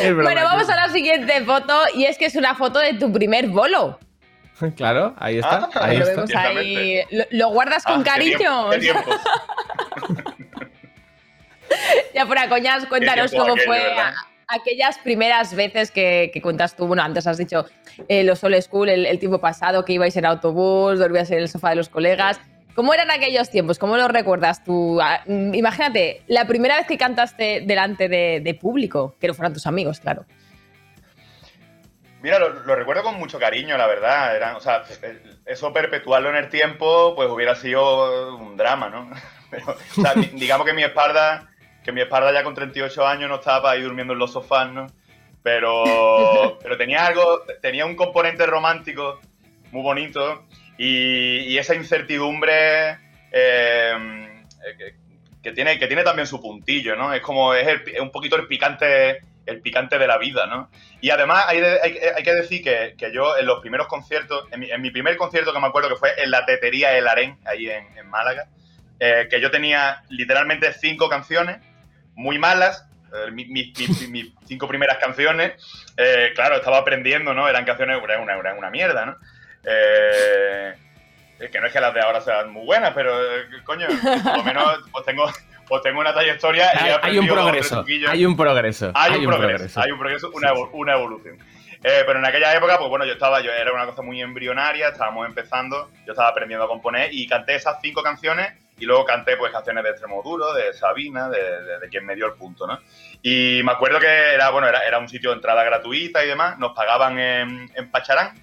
S2: Broma,
S1: Bueno, vamos a la siguiente foto y es que es una foto de tu primer bolo.
S2: Claro, ahí está.
S8: Ah,
S2: ahí
S1: lo
S2: está.
S1: vemos ahí. ¿Lo, lo guardas con
S8: Ah, qué
S1: cariño?
S8: tiempo, qué tiempo.
S1: Ya fuera coñas, cuéntanos cómo
S8: aquello,
S1: fue aquellas primeras veces que, que cuentas tú. Bueno, antes has dicho eh, los old school, el, el tiempo pasado, que ibais en autobús, dormías en el sofá de los colegas. ¿Cómo eran aquellos tiempos? ¿Cómo los recuerdas tú? Ah, mm, Imagínate, la primera vez que cantaste delante de, de público, que no fueran tus amigos, claro.
S8: Mira, lo, lo recuerdo con mucho cariño, la verdad. Era, o sea, eso perpetuarlo en el tiempo, pues hubiera sido un drama, ¿no? Pero, o sea, di- digamos que mi espalda, que mi espalda ya con 38 años no estaba para ir durmiendo en los sofás, ¿no? Pero, pero tenía algo, tenía un componente romántico muy bonito y, y esa incertidumbre eh, que, que tiene, que tiene también su puntillo, ¿no? Es como, es, el- es un poquito el picante, el picante de la vida, ¿no? Y además hay, de- hay- hay que decir que, que yo en los primeros conciertos, en mi, en mi primer concierto que me acuerdo que fue en la tetería El Arén, ahí en, en Málaga, eh, que yo tenía literalmente cinco canciones, muy malas, eh, mi- mi- mi- mis cinco primeras canciones, eh, claro, estaba aprendiendo, ¿no? Eran canciones, una, era una mierda, ¿no? Eh, que no es que las de ahora sean muy buenas, pero eh, coño, por lo menos pues tengo, pues tengo una trayectoria y he
S2: Hay, hay un progreso. Hay un progreso.
S8: Hay un, progreso, hay un progreso, una, evo- una evolución. Eh, pero en aquella época, pues bueno, yo estaba, yo era una cosa muy embrionaria, estábamos empezando, yo estaba aprendiendo a componer y canté esas cinco canciones y luego canté pues canciones de Extremoduro, de Sabina, de, de- de quien me dio el punto, ¿no? Y me acuerdo que era, bueno, era, era un sitio de entrada gratuita y demás, nos pagaban en, en Pacharán.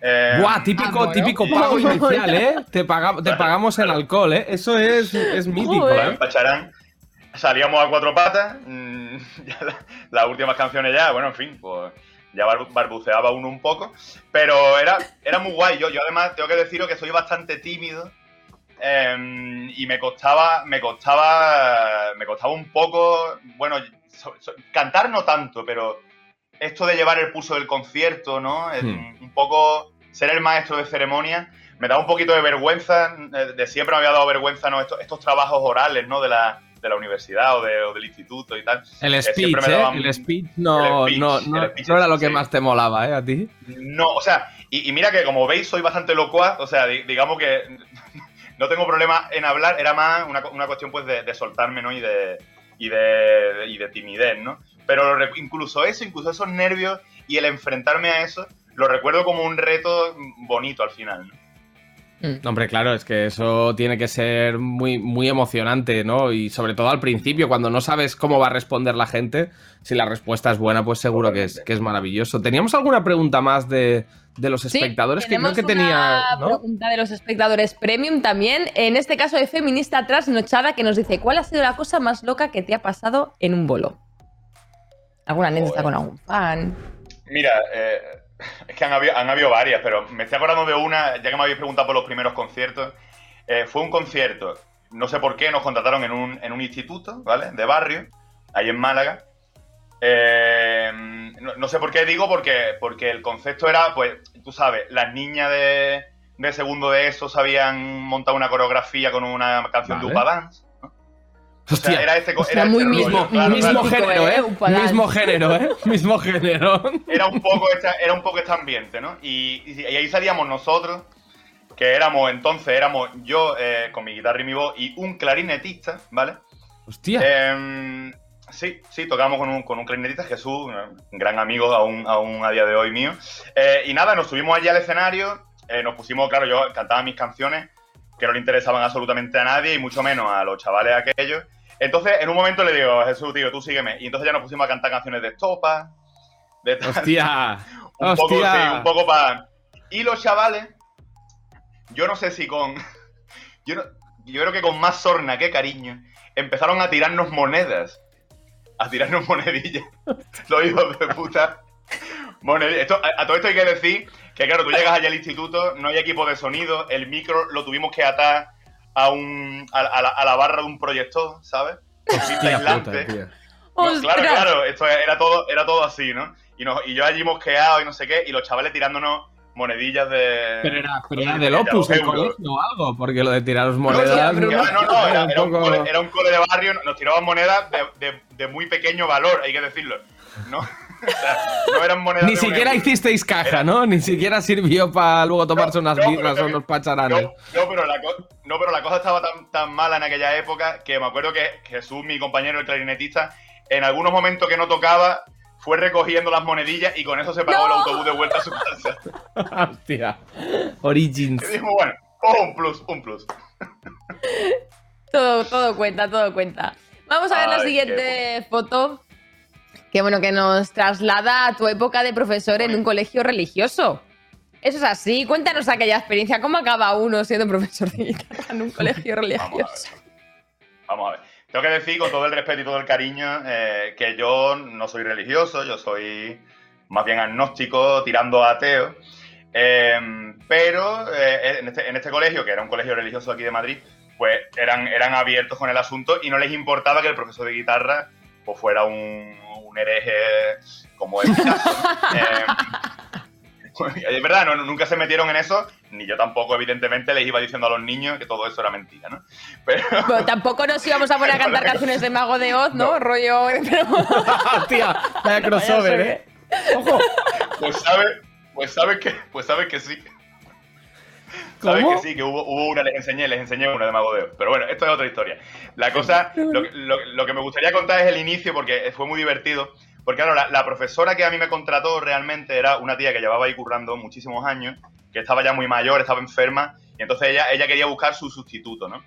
S8: Eh,
S2: Buah, típico,
S1: Ah, bueno.
S2: típico pago inicial, ¿eh? Te, paga- te pagamos en alcohol, ¿eh? Eso es, es mítico. ¿eh?
S8: en Pacharán salíamos a cuatro patas. mm, la- las últimas canciones ya, bueno, en fin, pues ya bar- barbuceaba uno un poco. Pero era, era muy guay. Yo, yo además tengo que deciros que soy bastante tímido. Em, y me costaba, me costaba, me costaba un poco, bueno, so- so- cantar no tanto, pero esto de llevar el pulso del concierto, ¿no?
S2: Hmm.
S8: Un poco ser el maestro de ceremonia, me da un poquito de vergüenza, eh, de siempre me había dado vergüenza, ¿no? Estos, estos trabajos orales, ¿no? De la, de la universidad o, de- o del instituto y tal.
S2: El
S8: Eh,
S2: speech, ¿eh? El speech no,
S8: el speech,
S2: no,
S8: el
S2: no,
S8: speech,
S2: no era lo que
S8: sí.
S2: más te molaba, ¿eh? A ti.
S8: No, o sea, y, y mira que como veis soy bastante locuaz, o sea, di- digamos que no tengo problema en hablar, era más una, una cuestión pues de, de soltarme, ¿no? Y de, y de, y de timidez, ¿no? Pero incluso eso, incluso esos nervios y el enfrentarme a eso, lo recuerdo como un reto bonito al final, ¿no?
S1: Mm.
S2: Hombre, claro, es que eso tiene que ser muy, muy emocionante, ¿no? Y sobre todo al principio, cuando no sabes cómo va a responder la gente, si la respuesta es buena, pues seguro que es, que es maravilloso. ¿Teníamos alguna pregunta más de, de los espectadores?
S1: Sí,
S2: que creo que tenía.
S1: una
S2: ¿no?
S1: pregunta de los espectadores premium también. En este caso de feminista trasnochada que nos dice: ¿Cuál ha sido la cosa más loca que te ha pasado en un bolo? ¿Alguna anécdota con algún fan?
S8: Mira, eh, es que han habido, han habido varias, pero me estoy acordando de una, ya que me habéis preguntado por los primeros conciertos. Eh, fue un concierto, no sé por qué, nos contrataron en un, en un instituto, ¿vale? De barrio, ahí en Málaga. Eh, no, no sé por qué digo, porque, porque el concepto era, pues, tú sabes, las niñas de, de segundo de eso sabían montar una coreografía con una canción
S2: Vale.
S8: de Upa Dance. ¿No? O sea,
S2: Hostia,
S8: era
S1: Hostia,
S8: era
S1: muy mismo-
S8: rollo, claro,
S2: mismo
S8: claro.
S1: mítico,
S2: género,
S1: ¿eh?
S2: ¿eh? Mismo género, ¿eh? Mismo género.
S8: era un poco esta, era un poco este ambiente, ¿no? Y, y- y ahí salíamos nosotros, que éramos entonces, éramos yo eh, con mi guitarra y mi voz y un clarinetista, ¿vale?
S2: Hostia.
S8: Em, sí, sí, tocamos con un, con un clarinetista, Jesús, un gran amigo aún, aún a día de hoy mío. Eh, y nada, nos subimos allí al escenario, eh, nos pusimos, claro, yo cantaba mis canciones que no le interesaban absolutamente a nadie y mucho menos a los chavales aquellos. Entonces, en un momento le digo, Jesús, tío, tú sígueme. Y entonces ya nos pusimos a cantar canciones de estopa, de tal.
S2: Hostia.
S8: Un poco, sí, un poco para. Y los chavales, yo no sé si con. Yo, no- yo creo que con más sorna que cariño, empezaron a tirarnos monedas. A tirarnos monedillas. Los hijos de puta. Monedillas. Esto- a, a todo esto hay que decir que, claro, tú llegas allá al instituto, no hay equipo de sonido, el micro lo tuvimos que atar a, un, a, a la, a la barra de un proyector, ¿sabes? Con cinta. No, claro, claro, esto era todo, era todo así, ¿no? Y, nos- y yo allí mosqueado y no sé qué, y los chavales tirándonos monedillas de.
S2: Pero era, pero era
S8: de
S2: del Opus, colegio o algo, porque lo de tiraros monedas.
S8: No, no, era,
S2: un
S8: era un
S2: poco-
S8: cole, era un cole de barrio, nos tiraban monedas de, de- de muy pequeño valor, hay que decirlo. No, O sea, no eran monedas
S2: Ni
S8: de
S2: siquiera
S8: euro.
S2: hicisteis caja, ¿no? Ni siquiera sirvió para luego tomarse
S8: No,
S2: unas birras o unos pacharanes.
S8: No, no, pero la co- no, pero la cosa estaba tan, tan mala en aquella época que me acuerdo que Jesús, mi compañero, el clarinetista, en algunos momentos que no tocaba, fue recogiendo las monedillas y con eso se pagó el autobús de vuelta a su casa.
S2: Hostia. Origins.
S8: Y dijimos, bueno, oh, un plus, un plus.
S1: Todo, todo cuenta, todo cuenta. Vamos a ver la siguiente foto. Que bueno, que nos traslada a tu época de profesor en un colegio religioso. Eso es así. Cuéntanos aquella experiencia. ¿Cómo acaba uno siendo profesor de guitarra en un colegio
S8: Vamos a ver.
S1: religioso?
S8: Vamos a ver. Tengo que decir, con todo el respeto y todo el cariño, eh, que yo no soy religioso, yo soy más bien agnóstico, tirando a ateo. Eh, pero eh, en, este, en este colegio, que era un colegio religioso aquí de Madrid, pues eran, eran abiertos con el asunto y no les importaba que el profesor de guitarra pues, fuera un, un hereje como es mi caso. ¿no? Eh, es verdad, no, nunca se metieron en eso, ni yo tampoco, evidentemente, les iba diciendo a los niños que todo eso era mentira, ¿no? Pero,
S1: Bueno, tampoco nos íbamos a poner a cantar canciones de Mago de Oz, ¿no?
S8: No.
S1: Rollo. pero-
S2: Hostia, vaya crossover, ¿eh? Ojo.
S8: Pues sabes, pues sabes que, pues sabes que sí. Sabes que sí, que hubo, hubo una, les enseñé, les enseñé una de Mago de Oz. Pero bueno, esto es otra historia. La cosa, lo, lo- lo que me gustaría contar es el inicio porque fue muy divertido. Porque claro, la, la profesora que a mí me contrató realmente era una tía que llevaba ahí currando muchísimos años, que estaba ya muy mayor, estaba enferma, y entonces ella, ella quería buscar su sustituto, ¿no?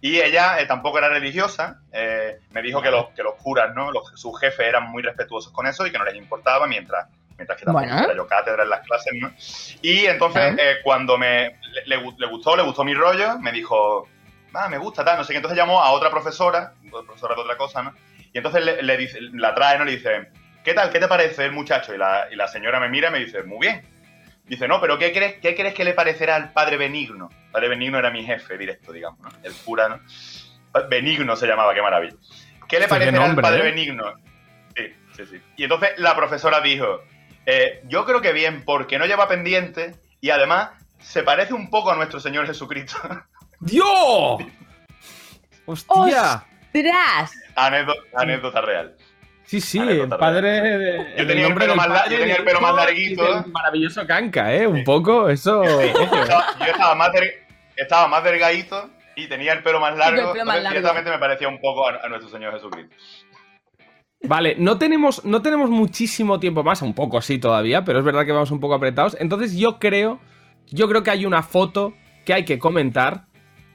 S8: Y ella eh, tampoco era religiosa, eh, me dijo que los, que los curas, ¿no? Los, sus jefes eran muy respetuosos con eso y que no les importaba mientras, mientras que tampoco
S1: Bueno.
S8: era yo cátedra en las clases, ¿no? Y entonces, eh, cuando me le, le gu- le gustó, le gustó mi rollo, me dijo, ah, me gusta, tal, no sé qué. Entonces llamó a otra profesora, profesora de otra cosa, ¿no? Y entonces le, le dice, la trae, ¿no? Le dice, ¿qué tal? ¿Qué te parece el muchacho? Y la, y la señora me mira y me dice, muy bien. Dice, no, pero ¿qué crees, ¿qué crees que le parecerá al padre Benigno? El padre Benigno era mi jefe directo, digamos, ¿no? El cura, ¿no? Benigno se llamaba, qué maravilla. ¿Qué le parecerá al padre
S2: ¿eh?
S8: Benigno? Sí, sí, sí. Y entonces la profesora dijo, eh, yo creo que bien, porque no lleva pendiente y además se parece un poco a nuestro Señor Jesucristo.
S2: ¡Dios! ¡Hostia!
S1: ¡Ostras!
S8: anécdota, anécdota real.
S2: Sí, sí,
S8: Anécdota
S2: el padre. de-
S8: Yo tenía el
S2: del
S8: más
S2: padre
S8: yo tenía el pelo más larguito.
S2: Maravilloso canca, ¿eh? Un poco, eso.
S8: Yo estaba, yo estaba más, estaba más delgadito y tenía el pelo más largo.
S1: el pelo más
S8: entonces ciertamente me parecía un poco a, a nuestro Señor Jesucristo.
S2: Vale, no tenemos, no tenemos muchísimo tiempo más, un poco sí todavía, pero es verdad que vamos un poco apretados. Entonces yo creo, yo creo que hay una foto que hay que comentar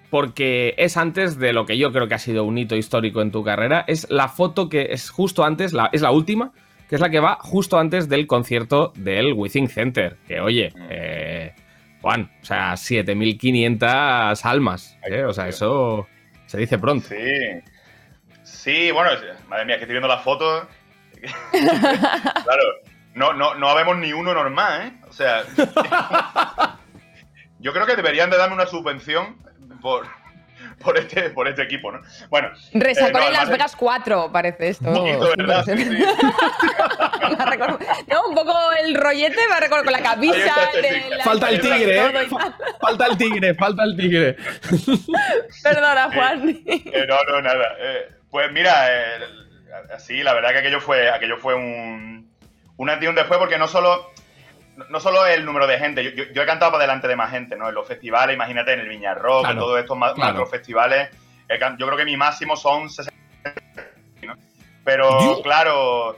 S2: porque es antes de lo que yo creo que ha sido un hito histórico en tu carrera. Es la foto que es justo antes, la, es la última, que es la que va justo antes del concierto del Within Center. Que oye, eh, Juan, o sea, 7500 almas. ¿eh? O sea, eso se dice pronto.
S8: Sí. Sí, bueno, madre mía, que estoy viendo las fotos. claro, no, no, no habemos ni uno normal, ¿eh? O sea, yo creo que deberían de darme una subvención por, por, este, por este equipo, ¿no? Bueno.
S1: Resacó
S8: eh, no,
S1: en Las
S8: además-
S1: Vegas 4, parece esto.
S8: Un poquito, ¿verdad? Sí, sí.
S1: No, un poco el rollete, me recordado con la camisa. de
S8: sí.
S1: la-
S2: Falta el tigre, ¿eh? Falta el tigre, falta el tigre.
S1: Perdona, Juan.
S8: Eh, no, no, nada. Pues mira, eh, sí, la verdad que aquello fue, aquello fue un, un antes y un después, porque no solo, no solo el número de gente, yo, yo- yo he cantado para delante de más gente, ¿no? En los festivales, imagínate, en el Viña Rock,
S2: Claro,
S8: en todos estos
S2: claro.
S8: macro festivales, yo creo que mi máximo son 60. ¿no? Pero
S2: Dios.
S8: claro,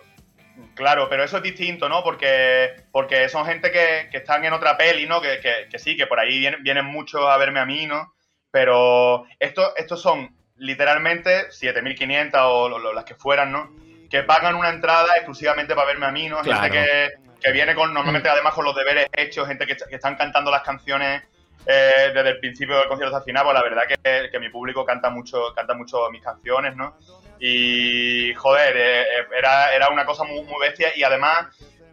S8: claro, pero eso es distinto, ¿no? Porque, porque son gente que, que están en otra peli, ¿no? Que, que- que sí, que por ahí vienen, vienen muchos a verme a mí, ¿no? Pero esto- estos son literalmente 7.500 o lo- lo- las que fueran, ¿no? Que pagan una entrada exclusivamente para verme a mí, ¿no?
S2: Claro.
S8: Gente que, que viene con, normalmente además con los deberes hechos, gente que, que están cantando las canciones eh, desde el principio del concierto hasta el final, pues la verdad que, que mi público canta mucho, canta mucho mis canciones, ¿no? Y joder, eh, eh, era, era una cosa muy, muy bestia y además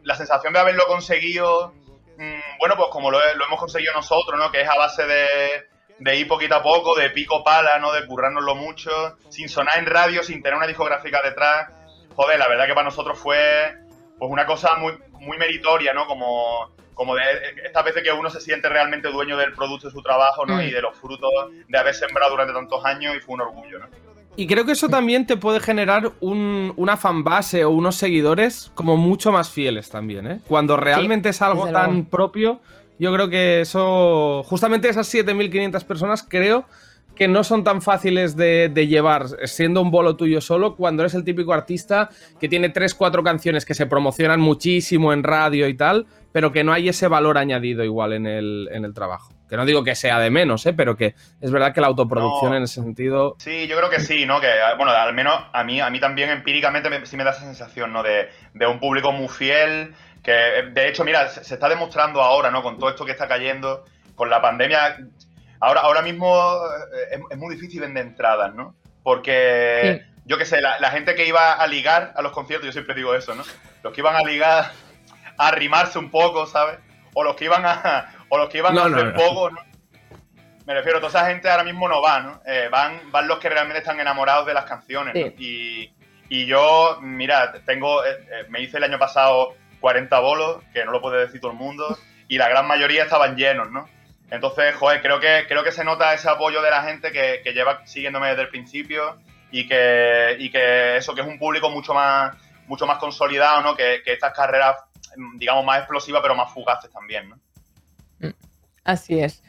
S8: la sensación de haberlo conseguido, mm, bueno, pues como lo hemos conseguido nosotros, ¿no? Que es a base de, de ir poquito a poco, de pico pala, ¿no? De currárnoslo mucho, sin sonar en radio, sin tener una discográfica detrás. Joder, la verdad que para nosotros fue pues una cosa muy, muy meritoria, ¿no? Como, como de estas veces que uno se siente realmente dueño del producto de su trabajo, ¿no?
S1: Mm.
S8: Y de los frutos de haber sembrado durante tantos años y fue un orgullo, ¿no?
S2: Y creo que eso también te puede generar un, una fanbase o unos seguidores como mucho más fieles también, ¿eh? Cuando realmente es algo tan
S1: luego.
S2: propio, yo creo que eso, justamente esas 7.500 personas creo que no son tan fáciles de, de llevar siendo un bolo tuyo solo cuando eres el típico artista que tiene 3, 4 canciones que se promocionan muchísimo en radio y tal, pero que no hay ese valor añadido igual en el, en el trabajo. Que no digo que sea de menos, ¿eh? pero que es verdad que la autoproducción
S8: No.
S2: en ese sentido
S8: Sí, yo creo que sí, ¿no? Que, bueno, al menos a mí, a mí también empíricamente me- sí me da esa sensación, ¿no? De, de un público muy fiel, que de hecho, mira, se, se está demostrando ahora, ¿no? Con todo esto que está cayendo, con la pandemia, ahora, ahora mismo eh, es, es muy difícil vender entradas, ¿no? Porque, yo qué sé, la, la gente que iba a ligar a los conciertos, yo siempre digo eso, ¿no? Los que iban a ligar, a arrimarse un poco, ¿sabes? O los que iban a, o los que iban
S2: No,
S8: a hacer
S2: no.
S8: poco, ¿no? Me refiero, toda esa gente ahora mismo no va, ¿no? Eh, van, van los que realmente están enamorados de las canciones, ¿no? Y, y yo, mira, tengo, eh, eh, me hice el año pasado 40 bolos, que no lo puede decir todo el mundo, y la gran mayoría estaban llenos, ¿no? Entonces, joder, creo que, creo que se nota ese apoyo de la gente que, que lleva siguiéndome desde el principio y que, y que eso, que es un público mucho más, mucho más consolidado, ¿no? Que, que estas carreras, mm, digamos, más explosivas, pero más fugaces también, ¿no?
S1: Así es.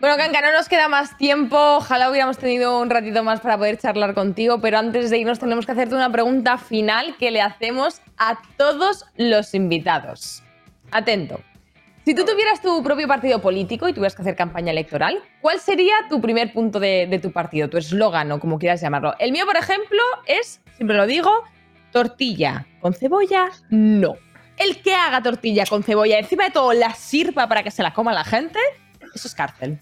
S1: Bueno, Kanka, no nos queda más tiempo. Ojalá hubiéramos tenido un ratito más para poder charlar contigo, pero antes de irnos tenemos que hacerte una pregunta final que le hacemos a todos los invitados. Atento. Si tú tuvieras tu propio partido político y tuvieras que hacer campaña electoral, ¿cuál sería tu primer punto de, de tu partido, tu eslogan o como quieras llamarlo? El mío, por ejemplo, es, siempre lo digo, tortilla con cebolla, no. El que haga tortilla con cebolla, encima de todo la sirva para que se la coma la gente, eso es cárcel.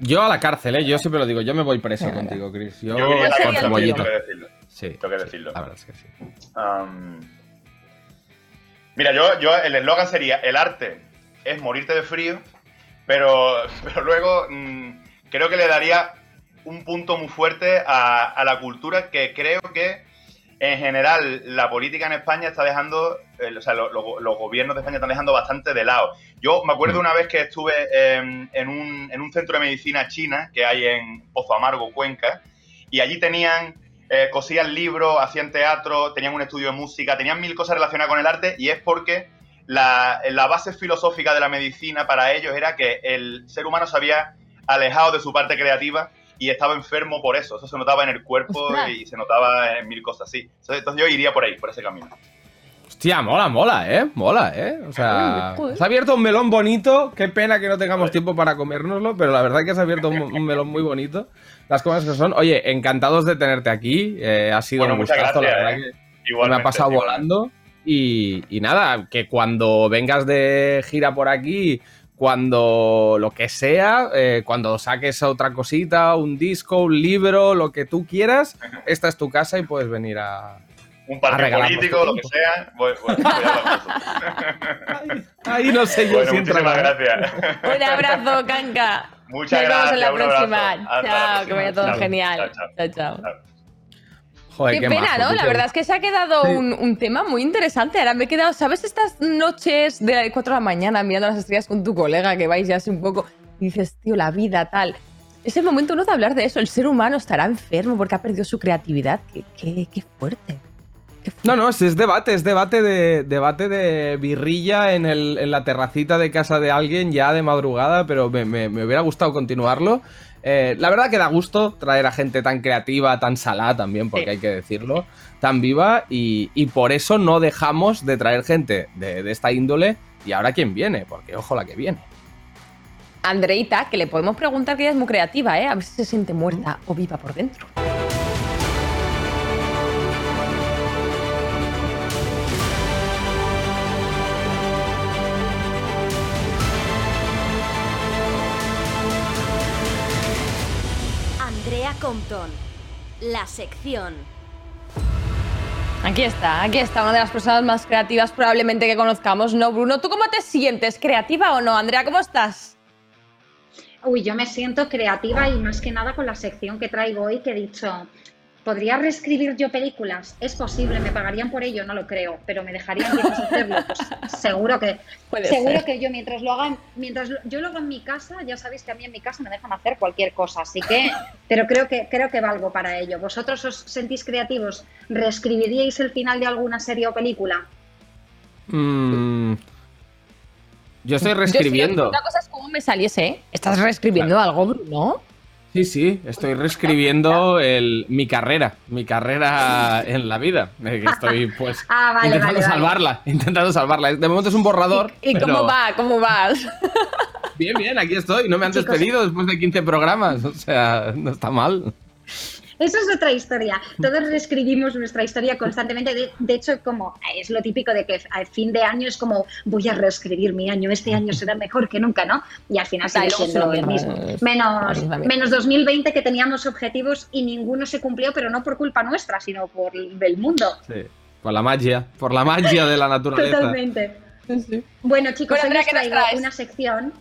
S2: Yo a la cárcel, ¿eh? Yo siempre lo digo, yo me voy preso contigo, Chris. Yo,
S8: Yo quería la
S1: sería
S2: con
S1: el
S8: contra,
S1: tuyo.
S2: cebollita.
S8: tengo que decirlo.
S2: Sí,
S8: Tengo que
S2: sí,
S8: decirlo.
S2: La verdad es que sí.
S8: Mira, yo, yo el eslogan sería el arte es morirte de frío, pero, pero luego mm, creo que le daría un punto muy fuerte a, a la cultura que creo que en general la política en España está dejando, eh, o sea, lo- lo- los gobiernos de España están dejando bastante de lado. Yo me acuerdo una vez que estuve en, en un, en un centro de medicina china que hay en Pozo Amargo, Cuenca, y allí tenían, eh, cosían libros, hacían teatro, tenían un estudio de música, tenían mil cosas relacionadas con el arte, y es porque la, la base filosófica de la medicina para ellos era que el ser humano se había alejado de su parte creativa y estaba enfermo por eso. Eso se notaba en el cuerpo
S1: Ostras.
S8: y se notaba en mil cosas así. Entonces, entonces yo iría por ahí, por ese camino.
S2: Hostia, mola, mola, ¿eh? Mola, ¿eh? O sea, se ha abierto un melón bonito. Qué pena que no tengamos tiempo para comérnoslo, pero la verdad que se ha abierto un, un melón muy bonito. Las cosas que son. Oye, encantados de tenerte aquí. eh, ha sido
S8: Bueno,
S2: un gustazo, la
S8: gracias,
S2: verdad
S8: ¿eh?
S2: que me ha pasado
S8: igualmente.
S2: volando. Y, y nada, que cuando vengas de gira por aquí, cuando lo que sea, eh, cuando saques otra cosita, un disco, un libro, lo que tú quieras, esta es tu casa y puedes venir a.
S8: Un partido político, lo que sea. Voy, voy- voy a vosotros.
S2: Ahí no sé yo
S8: Bueno,
S2: si
S8: muchísimas
S2: entra.
S8: gracias.
S1: Un abrazo, Canca.
S8: Muchas
S1: Nos vemos en la
S8: gracias,
S1: próxima.
S8: Hasta la
S1: Chao, que
S8: próxima.
S1: vaya todo
S8: Chao.
S1: genial.
S8: Chao,
S1: Chao, chao.
S8: chao.
S2: Joder,
S1: Qué, pena,
S2: majo,
S1: ¿no? La
S2: qué-
S1: verdad es que se ha quedado
S2: Sí.
S1: un, un tema muy interesante. Ahora me he quedado, ¿sabes? Estas noches de 4 de la mañana mirando las estrellas con tu colega que vais ya así un poco y dices, tío, la vida tal. Es el momento uno de hablar de eso. El ser humano estará enfermo porque ha perdido su creatividad. Qué, qué- qué fuerte. Qué fuerte.
S2: No, no, es, es debate, es debate de debate de birrilla en, el, en la terracita de casa de alguien ya de madrugada, pero me, me- me hubiera gustado continuarlo. Eh, la verdad que da gusto traer a gente tan creativa, tan salada también, porque
S1: Sí.
S2: hay que decirlo, tan viva, y, y por eso no dejamos de traer gente de, de esta índole. Y ahora quién viene, porque ojo la que viene.
S1: Andreita, que le podemos preguntar que ella es muy creativa, ¿eh? A ver si se siente muerta o viva por dentro.
S4: La sección.
S1: Aquí está, aquí está, una de las personas más creativas probablemente que conozcamos, ¿no, Bruno? ¿Tú cómo te sientes? ¿Creativa o no? Andrea, ¿cómo estás?
S9: Uy, yo me siento creativa y más que nada con la sección que traigo hoy que he dicho, ¿podría reescribir yo películas? Es posible, me pagarían por ello, no lo creo, pero me dejarían hacerlo. Pues seguro que
S1: Puede
S9: seguro
S1: ser.
S9: que yo mientras lo haga, mientras lo- yo lo hago en mi casa, ya sabéis que a mí en mi casa me dejan hacer cualquier cosa, así que, pero creo que creo que valgo para ello. ¿Vosotros os sentís creativos? ¿Reescribiríais el final de alguna serie o película?
S2: Mm, yo estoy
S1: Yo
S2: reescribiendo.
S1: sí, una cosa es cómo me saliese, ¿eh? ¿Estás reescribiendo algo, Bruno?
S2: Sí, sí, estoy reescribiendo el, mi carrera, mi carrera en la vida. Eh, que Estoy pues
S9: Ah, vale,
S2: intentando
S9: vale, vale.
S2: salvarla, intentando salvarla. De momento es un borrador.
S1: ¿Y
S2: pero
S1: cómo va? ¿Cómo vas?
S2: Bien, bien, aquí estoy. No me han
S9: Chicos,
S2: despedido después de 15 programas. O sea, no está mal.
S9: Eso es otra historia. Todos reescribimos nuestra historia constantemente. De, de hecho, como es lo típico de que al fin de año es como voy a reescribir mi año, este año será mejor que nunca, ¿no? Y al final sigue siendo el
S1: mismo,
S9: Menos, menos 2020 que teníamos objetivos y ninguno se cumplió, pero no por culpa nuestra, sino por el del mundo.
S2: Sí. Por la magia, por la magia de la naturaleza.
S9: Totalmente. Bueno, chicos,
S1: Bueno,
S9: hoy os
S1: ¿qué nos
S9: traigo una sección.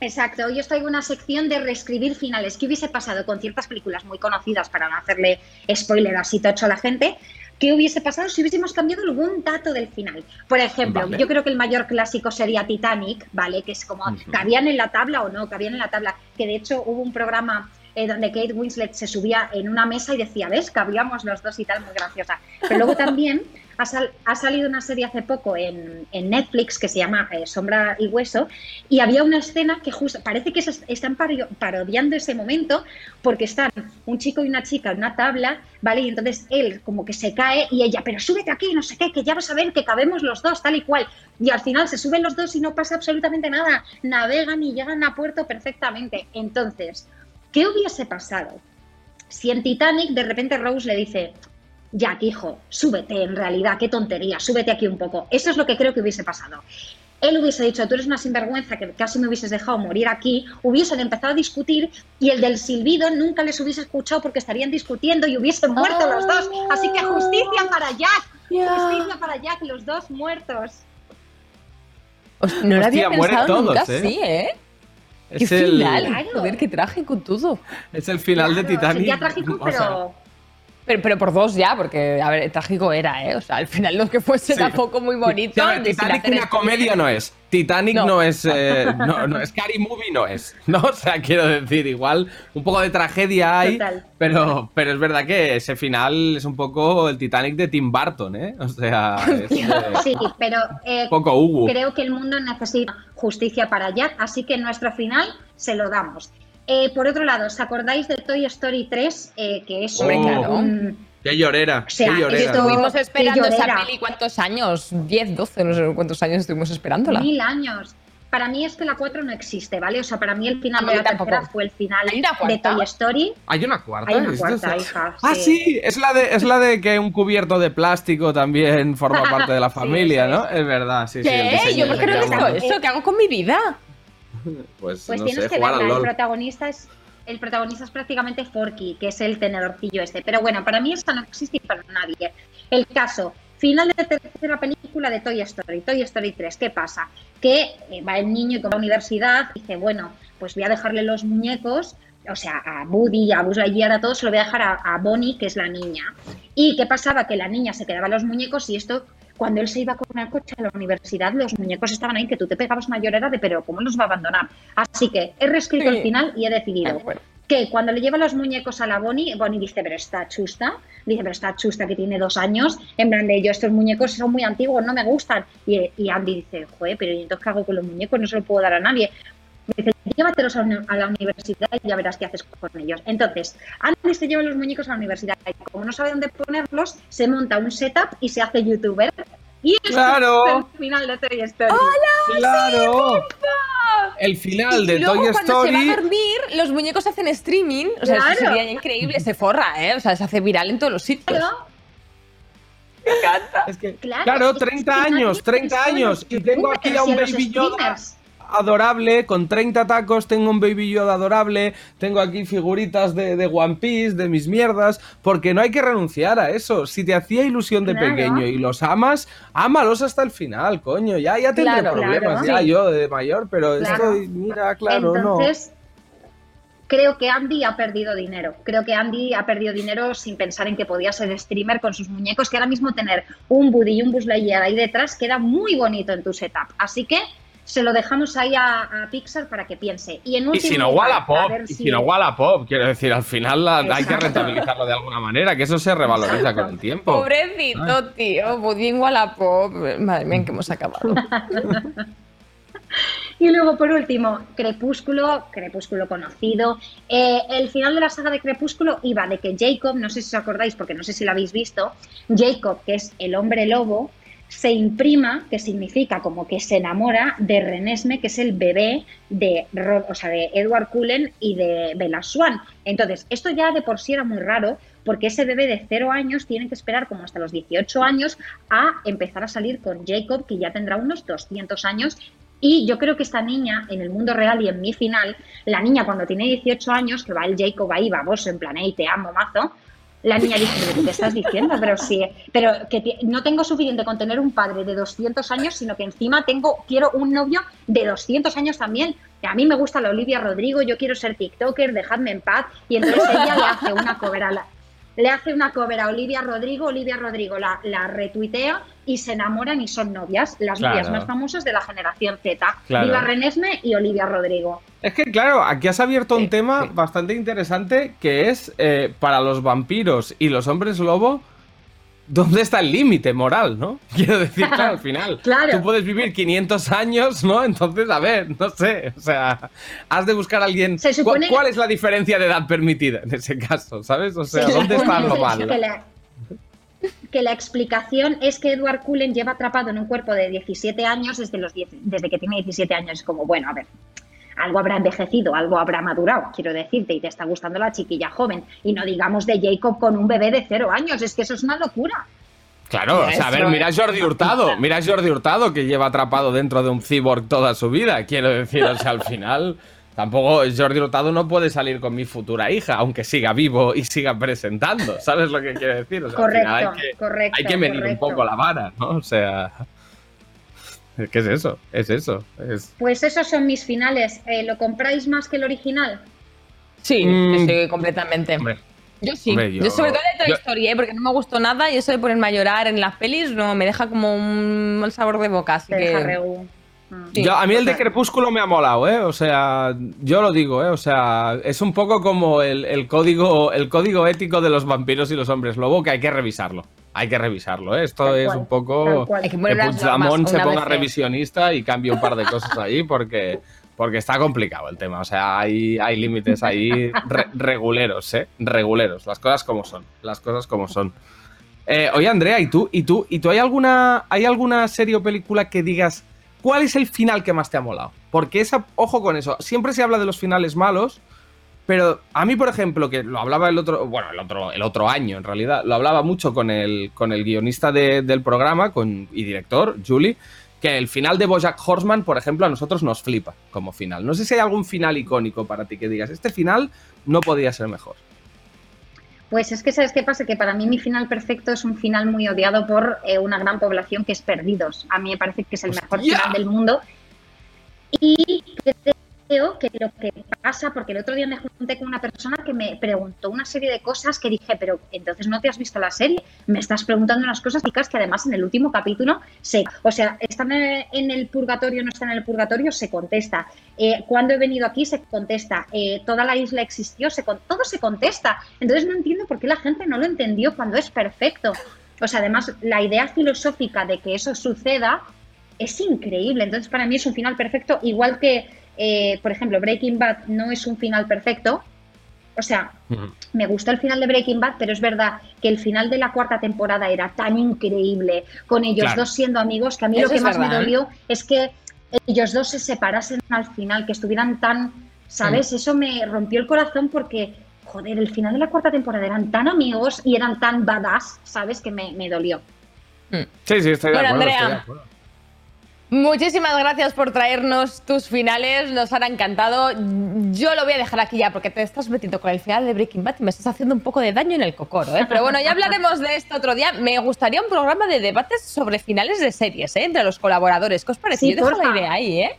S9: Exacto, hoy os traigo una sección de reescribir finales. ¿Qué hubiese pasado con ciertas películas muy conocidas para no hacerle spoiler así tocho a la gente? ¿Qué hubiese pasado si hubiésemos cambiado algún dato del final? Por ejemplo,
S2: Vale.
S9: yo creo que el mayor clásico sería Titanic, ¿vale? Que es como. ¿cabían en la tabla o no? ¿Cabían en la tabla? Que de hecho hubo un programa eh, donde Kate Winslet se subía en una mesa y decía, ¿ves? Cabíamos los dos y tal, muy graciosa. Pero luego también ha, sal- ha salido una serie hace poco en, Netflix que se llama eh, Sombra y Hueso y había una escena que justo, parece que están paro- parodiando ese momento porque están un chico y una chica en una tabla, ¿vale? Y entonces él como que se cae y ella, pero súbete aquí, no sé qué, que ya vas a ver que cabemos los dos, tal y cual. Y al final se suben los dos y no pasa absolutamente nada, navegan y llegan a puerto perfectamente. Entonces, ¿qué hubiese pasado si en Titanic de repente Rose le dice, Jack, hijo, súbete en realidad, qué tontería, súbete aquí un poco? Eso es lo que creo que hubiese pasado. Él hubiese dicho, tú eres una sinvergüenza que casi me hubieses dejado morir aquí, hubiesen empezado a discutir y el del silbido nunca les hubiese escuchado porque estarían discutiendo y hubiesen muerto los dos. Así que justicia para Jack, justicia para Jack, los dos muertos.
S1: Hostia, no lo había pensado nunca
S2: todos, ¿eh?
S1: así, ¿eh? Qué
S2: Es el,
S1: final.
S9: Claro.
S1: Joder, qué trágico todo.
S2: es el final de Titanic.
S9: Sería trágico,
S2: o sea,
S9: pero...
S1: Pero, por dos ya, porque, a ver, trágico era, ¿eh? O sea, al final no es que fuese
S2: Sí.
S1: tampoco muy bonito.
S2: Sí, ver, Titanic una comedia no es. Titanic no,
S1: No.
S2: es. eh, no, no, Scary Movie no es. ¿No? O sea, quiero decir, igual un poco de tragedia hay.
S9: Total.
S2: Pero, pero es verdad que ese final es un poco el Titanic de Tim Burton, ¿eh? O sea, es eh,
S9: Sí, pero eh,
S2: poco Hugo.
S9: creo que el mundo necesita justicia para Jack, así que nuestro final se lo damos. Eh, por otro lado, ¿os acordáis de Toy Story 3? Eh, que es
S1: Hombre,
S9: un-
S2: Qué llorera,
S9: O sea,
S2: qué llorera.
S9: esto-
S1: Estuvimos
S9: Qué
S1: esperando esa peli, ¿cuántos años? 10, 12, no sé cuántos años estuvimos esperándola.
S9: Mil años. Para mí es que la 4 no existe, ¿vale? O sea, para mí el final
S1: No,
S9: de la tercera
S1: tampoco.
S9: fue el final
S1: ¿Hay una
S9: de? Toy Story.
S2: ¿Hay una cuarta?
S9: Hay una
S2: ¿Es
S9: cuarta, hija.
S2: Ah, sí, es la, de, es la de que un cubierto de plástico también forma parte de la
S9: Sí,
S2: familia,
S9: eso
S2: ¿no? Es verdad, sí, sí. el
S1: ¿Qué?
S2: diseño
S1: Yo por qué no he visto eso. ¿Qué hago con mi vida?
S2: Pues,
S9: Pues
S2: no
S9: tienes
S2: sé,
S9: que
S2: jugar al
S9: verla. El protagonista es el protagonista es prácticamente Forky, que es el tenedorcillo este. Pero bueno, para mí esta no existe para nadie. El caso, final de tercera película de Toy Story, Toy Story 3. ¿Qué pasa? Que eh, va el niño con la universidad y dice, bueno, pues voy a dejarle los muñecos, o sea, a Woody, a Buzz Lightyear, a todos, se lo voy a dejar a, a Bonnie, que es la niña. ¿Y qué pasaba? Que la niña se quedaba los muñecos y esto, cuando él se iba con el coche a la universidad, los muñecos estaban ahí, que tú te pegabas una llorera de, pero ¿cómo los va a abandonar? Así que he reescrito
S1: Sí.
S9: el final y he decidido que cuando le lleva los muñecos a la Bonnie, Bonnie dice, pero está chusta, dice, pero está chusta que tiene dos años, en plan de yo estos muñecos son muy antiguos, no me gustan. Y, y Andy dice, joder, pero ¿y entonces qué hago con los muñecos? No se los puedo dar a nadie. Dice, llévatelos a, a la universidad y ya verás qué haces con ellos. Entonces, Andy se lleva los muñecos a la universidad y como no sabe dónde ponerlos, se monta un setup y se hace youtuber. Y
S2: ¡Claro!
S9: es el final de Toy Story.
S2: ¡Claro! El final
S1: Y
S2: de
S1: luego,
S2: Toy
S1: cuando se va
S2: Story.
S1: a dormir, los muñecos hacen streaming. O sea, eso
S9: Claro.
S1: sería increíble. Se forra, ¿eh? O sea, se hace viral en todos los sitios.
S9: Claro,
S2: Es que,
S9: claro,
S2: claro,
S9: es que
S2: 30
S9: nadie
S2: años, 30
S9: pensó en
S2: años. Y tengo aquí a un Baby Yoda. Adorable, con 30 tacos, tengo un Baby Yoda adorable, tengo aquí figuritas de, de One Piece, de mis mierdas, porque no hay que renunciar a eso. Si te hacía ilusión de
S9: Claro.
S2: pequeño y los amas, ámalos hasta el final, coño. Ya, ya tendré
S1: Claro,
S2: problemas,
S9: claro.
S2: ya
S9: Sí.
S2: yo de mayor, pero esto, mira, claro, no.
S9: Entonces, creo que Andy ha perdido dinero. Creo que Andy ha perdido dinero sin pensar en que podía ser streamer con sus muñecos, que ahora mismo tener un Buddy y un Buzz Lightyear ahí detrás queda muy bonito en tu setup. Así que se lo dejamos ahí a, a Pixar para que piense. Y, en
S2: Y
S9: último
S2: si no Wallapop,
S9: a ver
S2: y
S9: si-
S2: si no Wallapop, quiero decir, al final la- hay que rentabilizarlo de alguna manera, que eso se revaloriza
S9: Exacto.
S2: con el tiempo.
S1: Pobrecito, tío. Budín Wallapop. Madre mía, que hemos acabado.
S9: Y luego, por último, Crepúsculo, Crepúsculo conocido. Eh, el final de la saga de Crepúsculo iba de que Jacob, no sé si os acordáis, porque no sé si lo habéis visto, Jacob, que es el hombre lobo, se imprima, que significa como que se enamora de Renesme, que es el bebé de, o de Edward Cullen y de Bella Swan. Entonces, esto ya de por sí era muy raro, porque ese bebé de 0 años tiene que esperar como hasta los 18 años a empezar a salir con Jacob, que ya tendrá unos 200 años. Y yo creo que esta niña, en el mundo real y en mi final, la niña cuando tiene 18 años, que va el Jacob ahí, baboso, en plan, hey, te amo, mazo, la niña dice, ¿pero qué te estás diciendo? Pero sí, pero que no tengo suficiente con tener un padre de 200 años, sino que encima tengo, quiero un novio de 200 años también. A mí me gusta la Olivia Rodrigo, yo quiero ser TikToker, dejadme en paz. Y entonces ella le hace una cover a la, le hace una cover a Olivia Rodrigo, Olivia Rodrigo la, la retuitea y se enamoran y son novias, las
S2: Claro.
S9: novias más famosas de la generación Z.
S2: Claro.
S9: Viva Renesme y Olivia Rodrigo.
S2: Es que, claro, aquí has abierto un tema
S1: sí.
S2: bastante interesante que es eh, para los vampiros y los hombres lobo. ¿Dónde está el límite moral, no? Quiero decir, claro, al final.
S9: Claro.
S2: Tú puedes vivir 500 años, ¿no? Entonces, a ver, no sé. O sea, has de buscar a alguien.
S9: Se supone-
S2: ¿Cu- ¿Cuál es la diferencia de edad permitida en ese caso? ¿Sabes? O sea,
S9: Se
S2: ¿dónde está lo malo?
S9: Que la, que la explicación es que Edward Cullen lleva atrapado en un cuerpo de 17 años desde, los 10 desde que tiene 17 años. Es como, bueno, a ver, algo habrá envejecido, algo habrá madurado, quiero decirte, y te está gustando la chiquilla joven. Y no digamos de Jacob con un bebé de cero años, es que eso es una locura.
S2: Claro, o sea, a ver, mira a Jordi Hurtado, mira a Jordi Hurtado que lleva atrapado dentro de un cyborg toda su vida, quiero decir, o sea, al final tampoco Jordi Hurtado no puede salir con mi futura hija, aunque siga vivo y siga presentando, ¿sabes lo que quiero decir? O sea, al final
S9: Correcto,
S2: hay que,
S9: correcto,
S2: hay que medir un poco la vara, ¿no? O sea, ¿qué es eso? Es eso, es...
S9: Pues esos son mis finales. Eh, ¿Lo compráis más que el original?
S1: Sí,
S2: Mm.
S1: sí, completamente.
S2: Hombre,
S1: Yo sí.
S2: Hombre,
S1: yo,
S2: yo-
S1: sobre todo de Toy
S2: yo-
S1: Story, ¿eh? porque no me gustó nada y eso de ponerme a llorar en las pelis no me deja como un mal sabor de boca. Así
S9: Te deja
S1: que.
S9: Mm.
S1: Sí.
S2: Yo- a mí el de Crepúsculo me ha molado, ¿eh? O sea, yo lo digo, ¿eh? O sea, es un poco como el, el código, el código ético de los vampiros y los hombres lobo que hay que revisarlo. Hay que revisarlo, ¿eh? Esto
S9: Tal
S2: es
S9: cual,
S2: un poco
S1: que
S2: que Puigdemont se ponga revisionista y cambie un par de cosas ahí porque, porque está complicado el tema. O sea, hay, hay límites ahí re- reguleros, ¿eh? Reguleros. Las cosas como son. Las cosas como son. Eh, oye, Andrea, ¿y tú? ¿Y tú? ¿Y tú hay alguna, hay alguna serie o película que digas cuál es el final que más te ha molado? Porque esa, ojo con eso, siempre se habla de los finales malos, pero a mí, por ejemplo, que lo hablaba el otro, bueno, el otro, el otro año en realidad, lo hablaba mucho con el, con el guionista de- del programa con, y director, Julie, que el final de Bojack Horseman, por ejemplo, a nosotros nos flipa como final. No sé si hay algún final icónico para ti que digas, este final no podía ser mejor.
S9: Pues es que, ¿sabes qué pasa? Que para mí mi final perfecto es un final muy odiado por eh, una gran población que es Perdidos. A mí me parece que es el mejor final del mundo. Y creo que lo que pasa, porque el otro día me junté con una persona que me preguntó una serie de cosas que dije, pero entonces no te has visto la serie, me estás preguntando unas cosas chicas que además en el último capítulo se, o sea, están en el purgatorio, no están en el purgatorio, se contesta. Eh, cuando he venido aquí se contesta. Eh, toda la isla existió, se todo se contesta. Entonces no entiendo por qué la gente no lo entendió cuando es perfecto. O sea, además la idea filosófica de que eso suceda es increíble. Entonces, para mí es un final perfecto, igual que, eh, por ejemplo, Breaking Bad no es un final perfecto. O sea, me gustó el final de Breaking Bad, pero es verdad que el final de la cuarta temporada era tan increíble, con ellos
S2: Claro.
S9: dos siendo amigos, que a mí
S1: Eso
S9: lo que más me
S1: verdad.
S9: dolió es que ellos dos se separasen al final, que estuvieran tan, ¿sabes? Eso me rompió el corazón porque, joder, el final de la cuarta temporada eran tan amigos y eran tan badass, ¿sabes? Que me, me dolió.
S2: Sí, sí, estoy de
S1: Bueno,
S2: acuerdo.
S1: Andrea.
S2: estoy de acuerdo.
S1: Muchísimas gracias por traernos tus finales, nos han encantado. Yo lo voy a dejar aquí ya porque te estás metiendo con el final de Breaking Bad y me estás haciendo un poco de daño en el cocoro, ¿eh? Pero bueno, ya hablaremos de esto otro día. Me gustaría un programa de debates sobre finales de series, ¿eh? Entre los colaboradores. ¿Qué os parece?
S9: Sí,
S1: Yo dejo la idea ahí, ¿eh?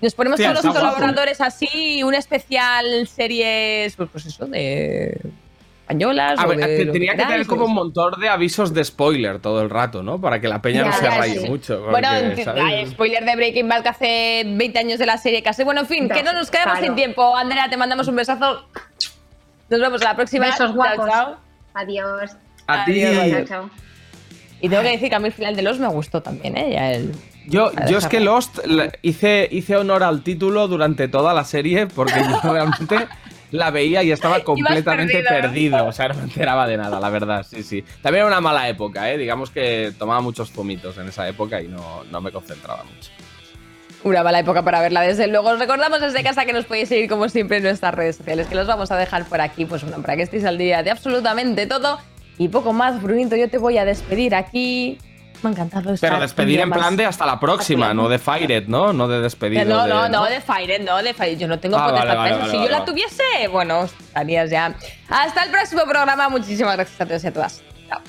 S1: Nos ponemos
S2: Hostia,
S1: todos los
S2: guapo.
S1: colaboradores así, un especial series, pues, pues eso, de españolas.
S2: A
S1: o
S2: ver,
S1: de
S2: te-
S1: lo
S2: tenía que tener como un montón de avisos de spoiler todo el rato, ¿no? Para que la peña no se raye
S9: sí.
S2: mucho. porque,
S1: Bueno,
S2: ¿sabes?
S1: hay spoiler de Breaking Bad que hace 20 años de la serie casi. Bueno, en fin, que no nos quedamos
S9: Claro.
S1: sin tiempo. Andrea, te mandamos un besazo. Nos vemos a la próxima.
S9: Besos guapos.
S1: chao.
S9: Adiós.
S2: A ti.
S1: Adiós,
S9: Chao, chao.
S1: Y tengo que decir que a mí el final de los me gustó también, ¿eh? Ya el...
S2: Yo, yo es que. Lost hice, hice honor al título durante toda la serie porque yo realmente la veía y estaba completamente
S1: perdido.
S2: O sea, no me enteraba de nada, la verdad, sí, sí. También era una mala época, ¿eh? Digamos que tomaba muchos zumitos en esa época y no, no me concentraba mucho.
S1: Una mala época para verla, desde luego. Os recordamos desde casa que nos podéis seguir como siempre en nuestras redes sociales, que los vamos a dejar por aquí, pues bueno, para que estéis al día de absolutamente todo. Y poco más, Brunito, yo te voy a despedir aquí. Me ha encantado estar
S2: Pero despedir en plan de hasta la próxima, no de Fired, ¿no? No de despedir.
S1: No, no, no, de Fire, no, de Fire. Yo no tengo
S2: Ah,
S1: potestad
S2: vale, vale, vale,
S1: si yo la tuviese, bueno, estarías ya. Hasta el próximo programa. Muchísimas gracias a todos y a todas. Chao.